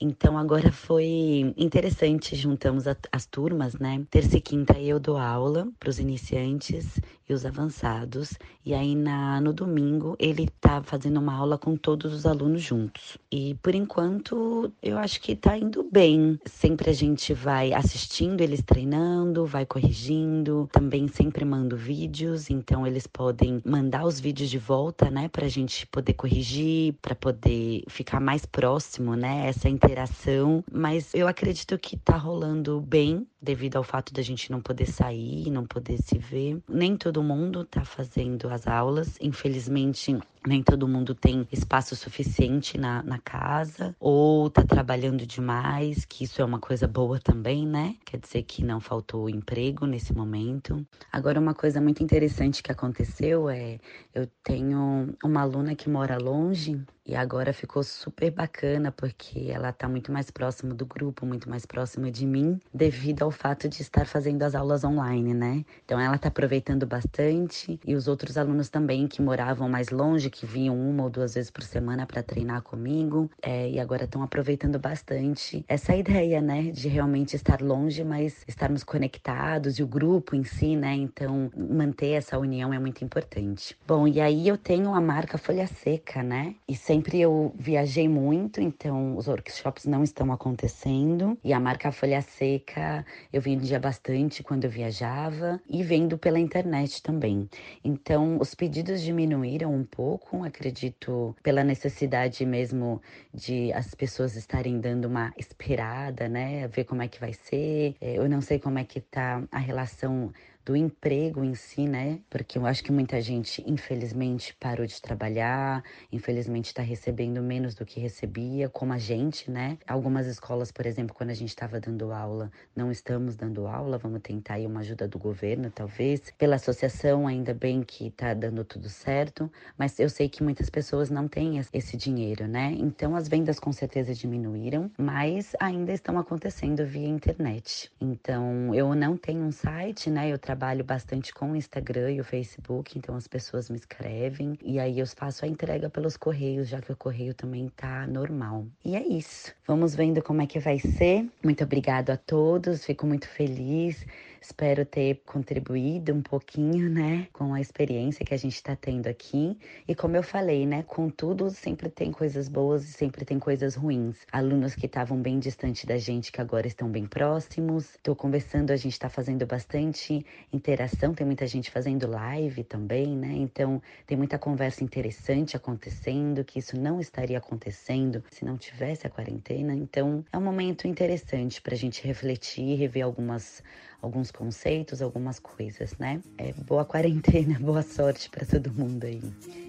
Então agora foi interessante, juntamos as turmas, né? Terça e quinta eu dou aula para os iniciantes e os avançados, e aí na, no domingo ele tá fazendo uma aula com todos os alunos juntos. E por enquanto eu acho que tá indo bem. Sempre a gente vai assistindo eles treinando, vai corrigindo, também sempre mando vídeos, então eles podem mandar os vídeos de volta, né, pra gente poder corrigir, para poder ficar mais próximo, né, essa interação. Mas eu acredito que tá rolando bem devido ao fato da gente não poder sair, não poder se ver. Nem todo mundo tá fazendo as aulas, infelizmente nem todo mundo tem espaço suficiente na, na casa, ou tá trabalhando demais, que isso é uma coisa boa também, né? Quer dizer que não faltou emprego nesse momento. Agora, uma coisa muito interessante que aconteceu é: eu tenho uma aluna que mora longe e agora ficou super bacana porque ela tá muito mais próxima do grupo, muito mais próxima de mim, devido ao fato de estar fazendo as aulas online, né? Então ela tá aproveitando bastante e os outros alunos também que moravam mais longe, que vinham uma ou duas vezes por semana para treinar comigo, é, e agora estão aproveitando bastante essa ideia, né, de realmente estar longe, mas estarmos conectados e o grupo em si, né? Então manter essa união é muito importante. Bom, e aí eu tenho a marca Folha Seca, né? E sempre eu viajei muito, então os workshops não estão acontecendo. E a marca Folha Seca eu vendia bastante quando eu viajava e vendo pela internet também. Então os pedidos diminuíram um pouco, acredito, pela necessidade mesmo de as pessoas estarem dando uma esperada, né? Ver como é que vai ser. É, eu não sei como é que tá a relação do emprego em si, né? Porque eu acho que muita gente, infelizmente, parou de trabalhar, infelizmente está recebendo menos do que recebia, como a gente, né? Algumas escolas, por exemplo, quando a gente estava dando aula, não estamos dando aula, vamos tentar aí uma ajuda do governo, talvez. Pela associação, ainda bem que está dando tudo certo, mas eu sei que muitas pessoas não têm esse dinheiro, né? Então as vendas com certeza diminuíram, mas ainda estão acontecendo via internet. Então eu não tenho um site, né? Eu trabalho trabalho bastante com o Instagram e o Facebook, então as pessoas me escrevem e aí eu faço a entrega pelos correios, já que o correio também tá normal. E é isso. Vamos vendo como é que vai ser. Muito obrigado a todos, fico muito feliz. Espero ter contribuído um pouquinho, né, com a experiência que a gente está tendo aqui. E como eu falei, né, com tudo sempre tem coisas boas e sempre tem coisas ruins. Alunos que estavam bem distante da gente que agora estão bem próximos. Estou conversando, a gente está fazendo bastante interação, tem muita gente fazendo live também, né? Então tem muita conversa interessante acontecendo, que isso não estaria acontecendo se não tivesse a quarentena. Então é um momento interessante para a gente refletir, rever algumas alguns conceitos, algumas coisas, né? É, boa quarentena, boa sorte para todo mundo aí.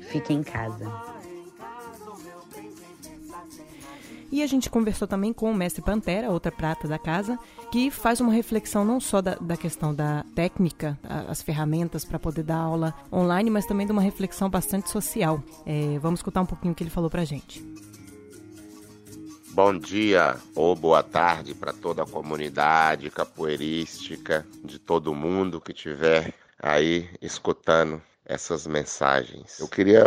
Fique em casa. E a gente conversou também com o mestre Pantera, outra prata da casa, que faz uma reflexão não só da, da questão da técnica, as ferramentas para poder dar aula online, mas também de uma reflexão bastante social. É, vamos escutar um pouquinho o que ele falou para gente. Bom dia ou boa tarde para toda a comunidade capoeirística, de todo mundo que tiver aí escutando essas mensagens. Eu queria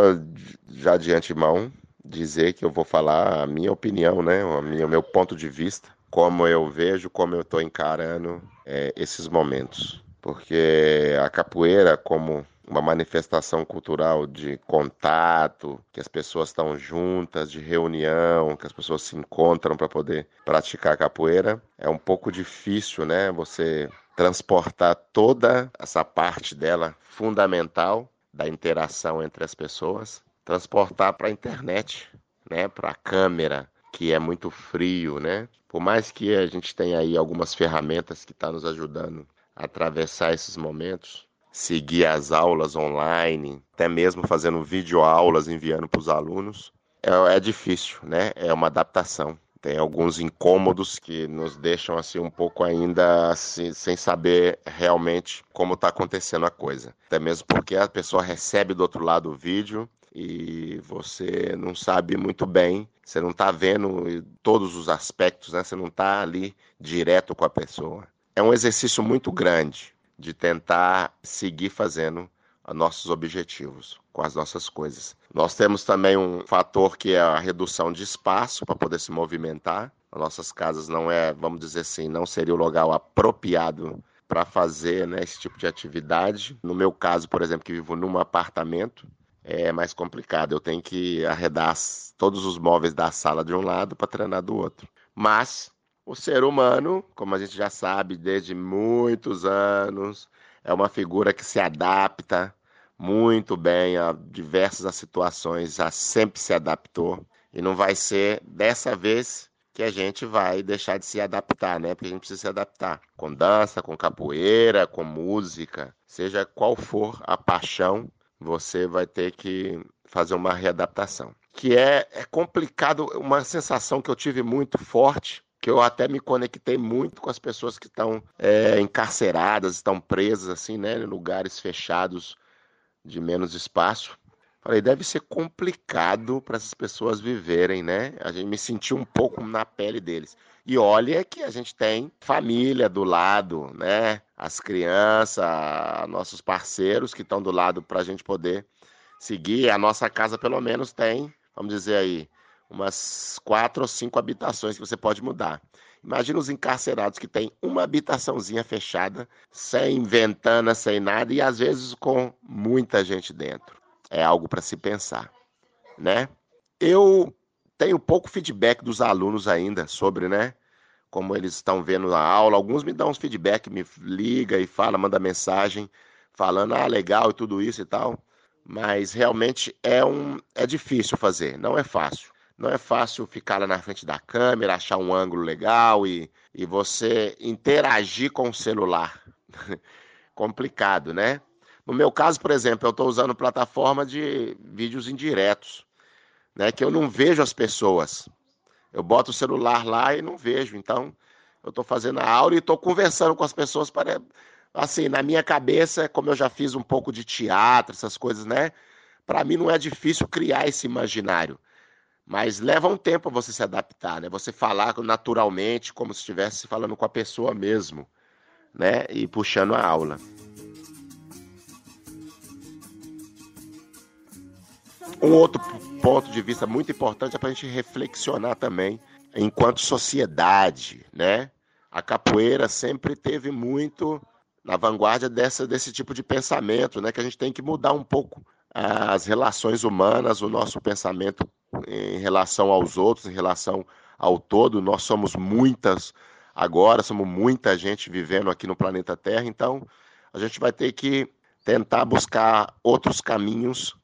já de antemão dizer que eu vou falar a minha opinião, né, o meu ponto de vista, como eu vejo, como eu estou encarando é, esses momentos, porque a capoeira como uma manifestação cultural de contato, que as pessoas estão juntas, de reunião, que as pessoas se encontram para poder praticar capoeira. É um pouco difícil, né? Você transportar toda essa parte dela fundamental da interação entre as pessoas, transportar para a internet, né? Para a câmera, que é muito frio, né? Por mais que a gente tenha aí algumas ferramentas que estão tá nos ajudando a atravessar esses momentos, seguir as aulas online, até mesmo fazendo videoaulas, enviando para os alunos, é, é difícil, né? É uma adaptação. Tem alguns incômodos que nos deixam assim um pouco ainda assim, sem saber realmente como está acontecendo a coisa. Até mesmo porque a pessoa recebe do outro lado o vídeo e você não sabe muito bem, você não está vendo todos os aspectos, né? Você não está ali direto com a pessoa. É um exercício muito grande, de tentar seguir fazendo nossos objetivos com as nossas coisas. Nós temos também um fator que é a redução de espaço para poder se movimentar. As nossas casas não é, vamos dizer assim, não seria o lugar apropriado para fazer né, esse tipo de atividade. No meu caso, por exemplo, que vivo num apartamento, é mais complicado. Eu tenho que arredar todos os móveis da sala de um lado para treinar do outro. Mas o ser humano, como a gente já sabe desde muitos anos, é uma figura que se adapta muito bem a diversas situações, já sempre se adaptou. E não vai ser dessa vez que a gente vai deixar de se adaptar, né? Porque a gente precisa se adaptar com dança, com capoeira, com música, seja qual for a paixão, você vai ter que fazer uma readaptação. Que é, é complicado, uma sensação que eu tive muito forte que eu até me conectei muito com as pessoas que estão é, encarceradas, estão presas assim, né, em lugares fechados de menos espaço. Falei, deve ser complicado para essas pessoas viverem, né? A gente me sentiu um pouco na pele deles. E olha que a gente tem família do lado, né? As crianças, nossos parceiros que estão do lado para a gente poder seguir. A nossa casa, pelo menos, tem, vamos dizer aí, umas quatro ou cinco habitações que você pode mudar. Imagina os encarcerados que têm uma habitaçãozinha fechada, sem ventana, sem nada, e às vezes com muita gente dentro. É algo para se pensar, né? Eu tenho pouco feedback dos alunos ainda sobre, né? Como eles estão vendo a aula. Alguns me dão uns feedback, me liga e fala, manda mensagem falando, ah, legal e tudo isso e tal. Mas realmente é um é difícil fazer, não é fácil. Não é fácil ficar lá na frente da câmera, achar um ângulo legal e, e você interagir com o celular. Complicado, né? No meu caso, por exemplo, eu estou usando plataforma de vídeos indiretos, né? Que eu não vejo as pessoas. Eu boto o celular lá e não vejo. Então, eu estou fazendo a aula e estou conversando com as pessoas para, assim, na minha cabeça, como eu já fiz um pouco de teatro, essas coisas, né? Para mim não é difícil criar esse imaginário. Mas leva um tempo você se adaptar, né? Você falar naturalmente, como se estivesse falando com a pessoa mesmo, né? E puxando a aula. Um outro ponto de vista muito importante é para a gente reflexionar também, enquanto sociedade, né? A capoeira sempre teve muito na vanguarda dessa, desse tipo de pensamento, né? Que a gente tem que mudar um pouco as relações humanas, o nosso pensamento em relação aos outros, em relação ao todo. Nós somos muitas agora, somos muita gente vivendo aqui no planeta Terra, então a gente vai ter que tentar buscar outros caminhos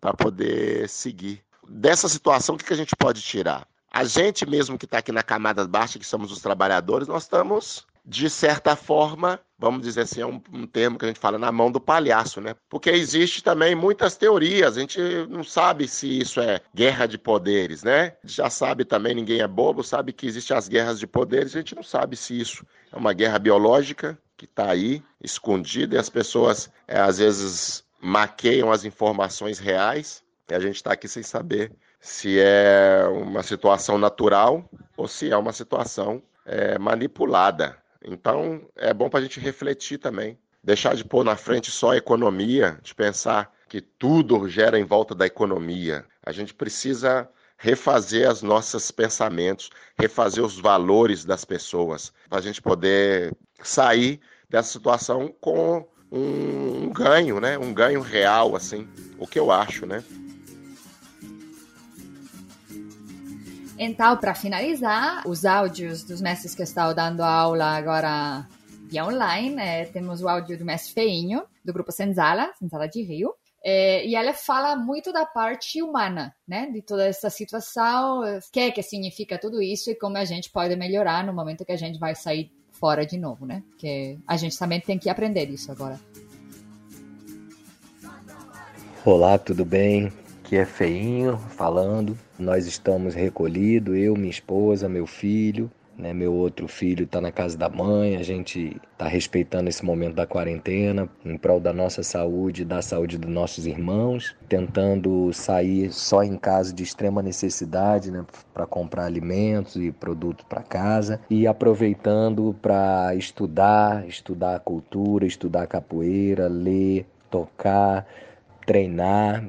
para poder seguir. Dessa situação, o que a gente pode tirar? A gente mesmo que está aqui na camada baixa, que somos os trabalhadores, nós estamos de certa forma, vamos dizer assim, é um, um, termo que a gente fala na mão do palhaço, né? Porque existe também muitas teorias, a gente não sabe se isso é guerra de poderes, né? Já sabe também, ninguém é bobo, sabe que existem as guerras de poderes, a gente não sabe se isso é uma guerra biológica que está aí, escondida, e as pessoas é, às vezes maqueiam as informações reais, e a gente está aqui sem saber se é uma situação natural ou se é uma situação é, manipulada. Então, é bom para a gente refletir também. Deixar de pôr na frente só a economia, de pensar que tudo gera em volta da economia. A gente precisa refazer os nossos pensamentos, refazer os valores das pessoas, para a gente poder sair dessa situação com um, um, ganho, né? Um ganho real, assim, o que eu acho, né? Então, para finalizar, os áudios dos mestres que estão dando aula agora via online, é, temos o áudio do mestre Feinho, do grupo Senzala, Senzala de Rio, é, e ela fala muito da parte humana, né, de toda essa situação, o que é que significa tudo isso e como a gente pode melhorar no momento que a gente vai sair fora de novo, né, que a gente também tem que aprender isso agora. Olá, tudo bem? Aqui é Feinho falando. Nós estamos recolhidos, eu, minha esposa, meu filho, né? Meu outro filho está na casa da mãe. A gente está respeitando esse momento da quarentena em prol da nossa saúde, da saúde dos nossos irmãos, tentando sair só em caso de extrema necessidade, né? Para comprar alimentos e produtos para casa e aproveitando para estudar, estudar a cultura, estudar a capoeira, ler, tocar, treinar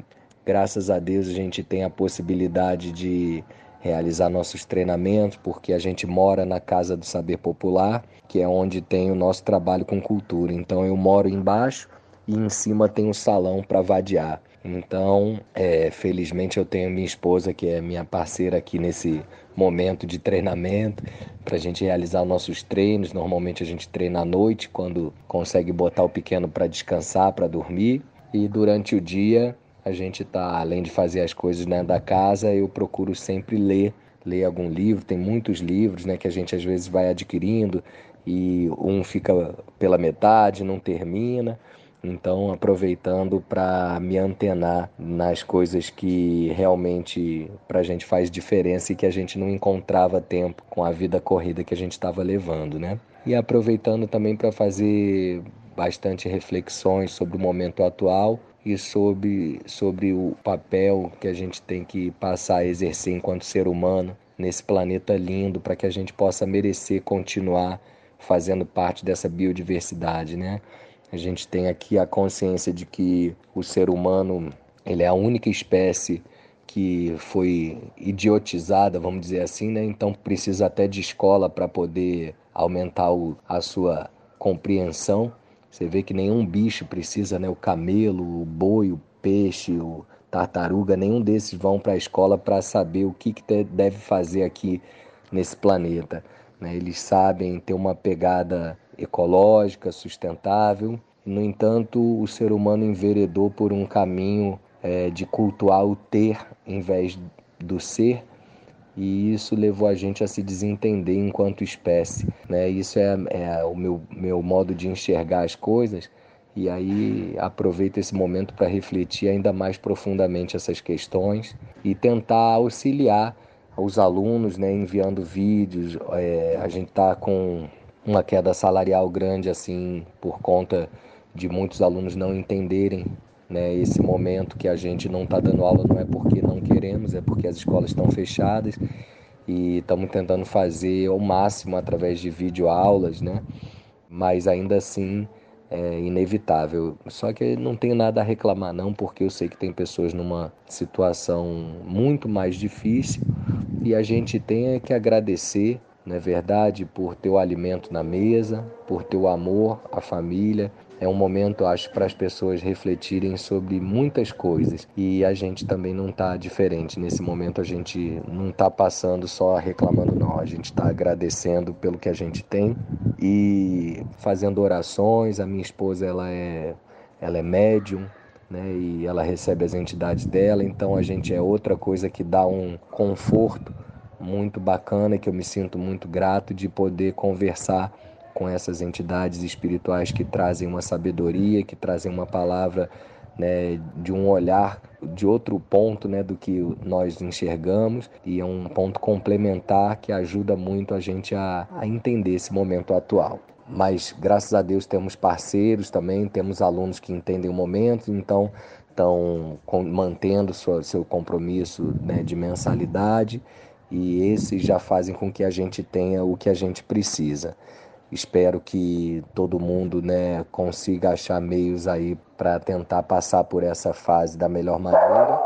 Graças a Deus a gente tem a possibilidade de realizar nossos treinamentos, porque a gente mora na Casa do Saber Popular, que é onde tem o nosso trabalho com cultura. Então eu moro embaixo e em cima tem um salão para vadiar. Então, é, felizmente eu tenho minha esposa, que é minha parceira aqui nesse momento de treinamento, para a gente realizar nossos treinos. Normalmente a gente treina à noite, quando consegue botar o pequeno para descansar, para dormir. E durante o dia a gente tá, além de fazer as coisas dentro da casa, eu procuro sempre ler, ler algum livro. Tem muitos livros, né, que a gente às vezes vai adquirindo e um fica pela metade, não termina. Então, aproveitando para me antenar nas coisas que realmente para a gente faz diferença e que a gente não encontrava tempo com a vida corrida que a gente estava levando, né? E aproveitando também para fazer bastante reflexões sobre o momento atual e sobre, sobre o papel que a gente tem que passar a exercer enquanto ser humano nesse planeta lindo para que a gente possa merecer continuar fazendo parte dessa biodiversidade, né? A gente tem aqui a consciência de que o ser humano ele é a única espécie que foi idiotizada, vamos dizer assim, né? Então precisa até de escola para poder aumentar o, a sua compreensão você vê que nenhum bicho precisa, né? O camelo, o boi, o peixe, o tartaruga, nenhum desses vão para a escola para saber o que, que deve fazer aqui nesse planeta. Né? Eles sabem ter uma pegada ecológica, sustentável. No entanto, o ser humano enveredou por um caminho é, de cultuar o ter em vez do ser e isso levou a gente a se desentender enquanto espécie. Né? Isso é, é o meu, meu modo de enxergar as coisas. E aí aproveito esse momento para refletir ainda mais profundamente essas questões e tentar auxiliar os alunos, né, enviando vídeos. É, a gente está com uma queda salarial grande assim por conta de muitos alunos não entenderem né, esse momento que a gente não está dando aula não é porque não queremos, é porque as escolas estão fechadas e estamos tentando fazer ao máximo através de videoaulas, né? Mas ainda assim é inevitável. Só que não tenho nada a reclamar não, porque eu sei que tem pessoas numa situação muito mais difícil e a gente tem é que agradecer, não é verdade, por ter o alimento na mesa, por ter o amor, a família, é um momento, acho, para as pessoas refletirem sobre muitas coisas e a gente também não está diferente. Nesse momento a gente não está passando só reclamando, não. A gente está agradecendo pelo que a gente tem e fazendo orações. A minha esposa ela é, ela é médium. Né, e ela recebe as entidades dela, então a gente é outra coisa que dá um conforto muito bacana que eu me sinto muito grato de poder conversar com essas entidades espirituais que trazem uma sabedoria, que trazem uma palavra né, de um olhar de outro ponto né, do que nós enxergamos e é um ponto complementar que ajuda muito a gente a, a entender esse momento atual. Mas graças a Deus temos parceiros também, temos alunos que entendem o momento, então estão mantendo sua, seu compromisso né, de mensalidade e esses já fazem com que a gente tenha o que a gente precisa. Espero que todo mundo né, consiga achar meios aí para tentar passar por essa fase da melhor maneira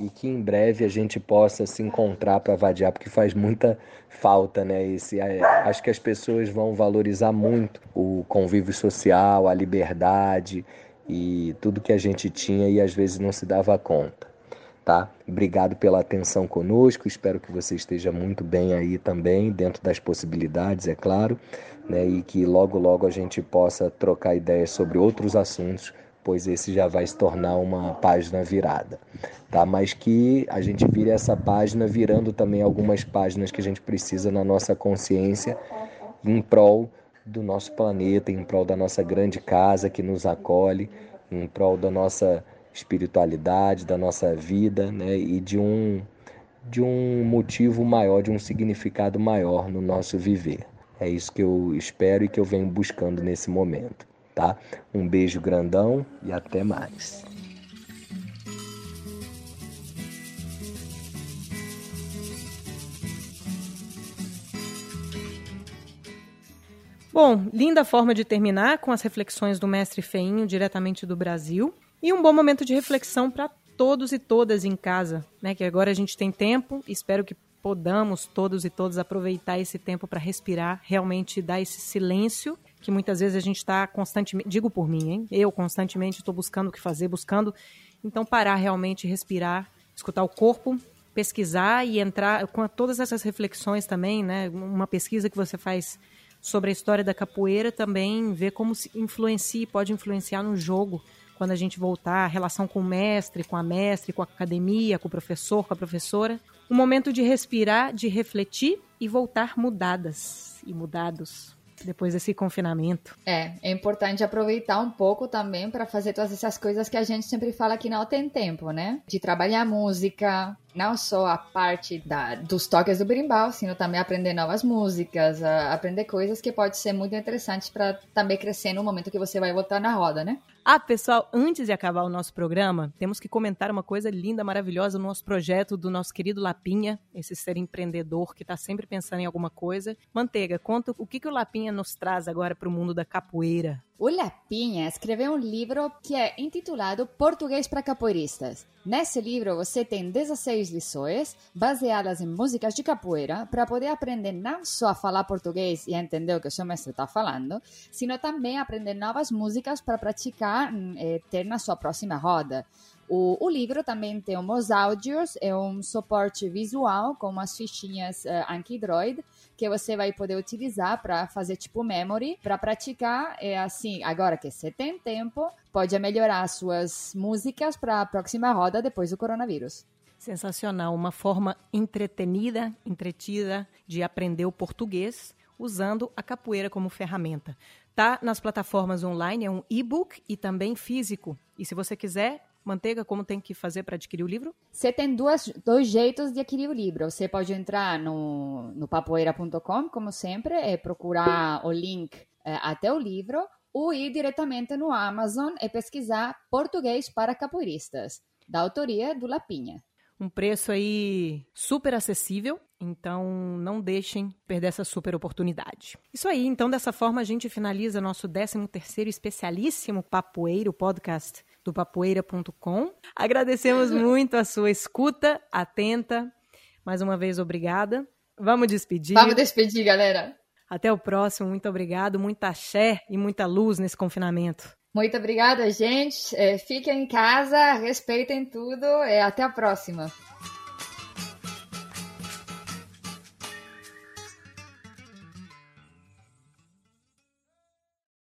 e que em breve a gente possa se encontrar para vadiar, porque faz muita falta, né? Esse, é, acho que as pessoas vão valorizar muito o convívio social, a liberdade e tudo que a gente tinha e às vezes não se dava conta tá? Obrigado pela atenção conosco, espero que você esteja muito bem aí também, dentro das possibilidades, é claro, né? E que logo, logo a gente possa trocar ideias sobre outros assuntos, pois esse já vai se tornar uma página virada, tá? Mas que a gente vire essa página virando também algumas páginas que a gente precisa na nossa consciência em prol do nosso planeta, em prol da nossa grande casa que nos acolhe, em prol da nossa espiritualidade, da nossa vida, né? E de um de um motivo maior, de um significado maior no nosso viver. É isso que eu espero e que eu venho buscando nesse momento, tá? Um beijo grandão e até mais. Bom, linda forma de terminar com as reflexões do mestre Feinho diretamente do Brasil. E um bom momento de reflexão para todos e todas em casa, né? Que agora a gente tem tempo, espero que podamos todos e todas aproveitar esse tempo para respirar, realmente dar esse silêncio que muitas vezes a gente está constantemente, digo por mim, hein? Eu constantemente estou buscando o que fazer, buscando. Então parar realmente, respirar, escutar o corpo, pesquisar e entrar com todas essas reflexões também, né? Uma pesquisa que você faz sobre a história da capoeira também, ver como se influencia pode influenciar no jogo quando a gente voltar, a relação com o mestre, com a mestre, com a academia, com o professor, com a professora. Um momento de respirar, de refletir e voltar mudadas e mudados depois desse confinamento. É, é importante aproveitar um pouco também para fazer todas essas coisas que a gente sempre fala que não tem tempo, né? De trabalhar música, não só a parte da, dos toques do berimbau, sino também aprender novas músicas, aprender coisas que pode ser muito interessantes para também crescer no momento que você vai voltar na roda, né? Ah, pessoal, antes de acabar o nosso programa, temos que comentar uma coisa linda, maravilhosa no nosso projeto do nosso querido Lapinha, esse ser empreendedor que está sempre pensando em alguma coisa. Manteiga, conta o que, que o Lapinha nos traz agora para o mundo da capoeira. O Lapinha escreveu um livro que é intitulado Português para Capoeiristas. Nesse livro você tem 16 lições baseadas em músicas de capoeira para poder aprender não só a falar português e entender o que o seu mestre está falando, sino também aprender novas músicas para praticar e eh, ter na sua próxima roda. O, o, livro também tem uns áudios, é um suporte visual com umas fichinhas uh, Anki-Droid que você vai poder utilizar para fazer tipo memory, para praticar. É assim, agora que você tem tempo, pode melhorar suas músicas para a próxima roda depois do coronavírus. Sensacional, uma forma entretenida, entretida de aprender o português usando a capoeira como ferramenta. Tá nas plataformas online, é um e-book e também físico. E se você quiser, Manteiga, como tem que fazer para adquirir o livro? Você tem duas, dois jeitos de adquirir o livro. Você pode entrar no, no papoeira.com, como sempre, e procurar o link é, até o livro, ou ir diretamente no Amazon e pesquisar Português para Capoeiristas, da autoria do Lapinha. Um preço aí super acessível, então não deixem perder essa super oportunidade. Isso aí, então dessa forma a gente finaliza nosso 13 terceiro especialíssimo Papoeiro Podcast do papoeira.com. Agradecemos muito a sua escuta atenta. Mais uma vez, obrigada. Vamos despedir. Vamos despedir, galera. Até o próximo. Muito obrigado. Muita axé e muita luz nesse confinamento. Muito obrigada, gente. É, fiquem em casa, respeitem tudo e até a próxima.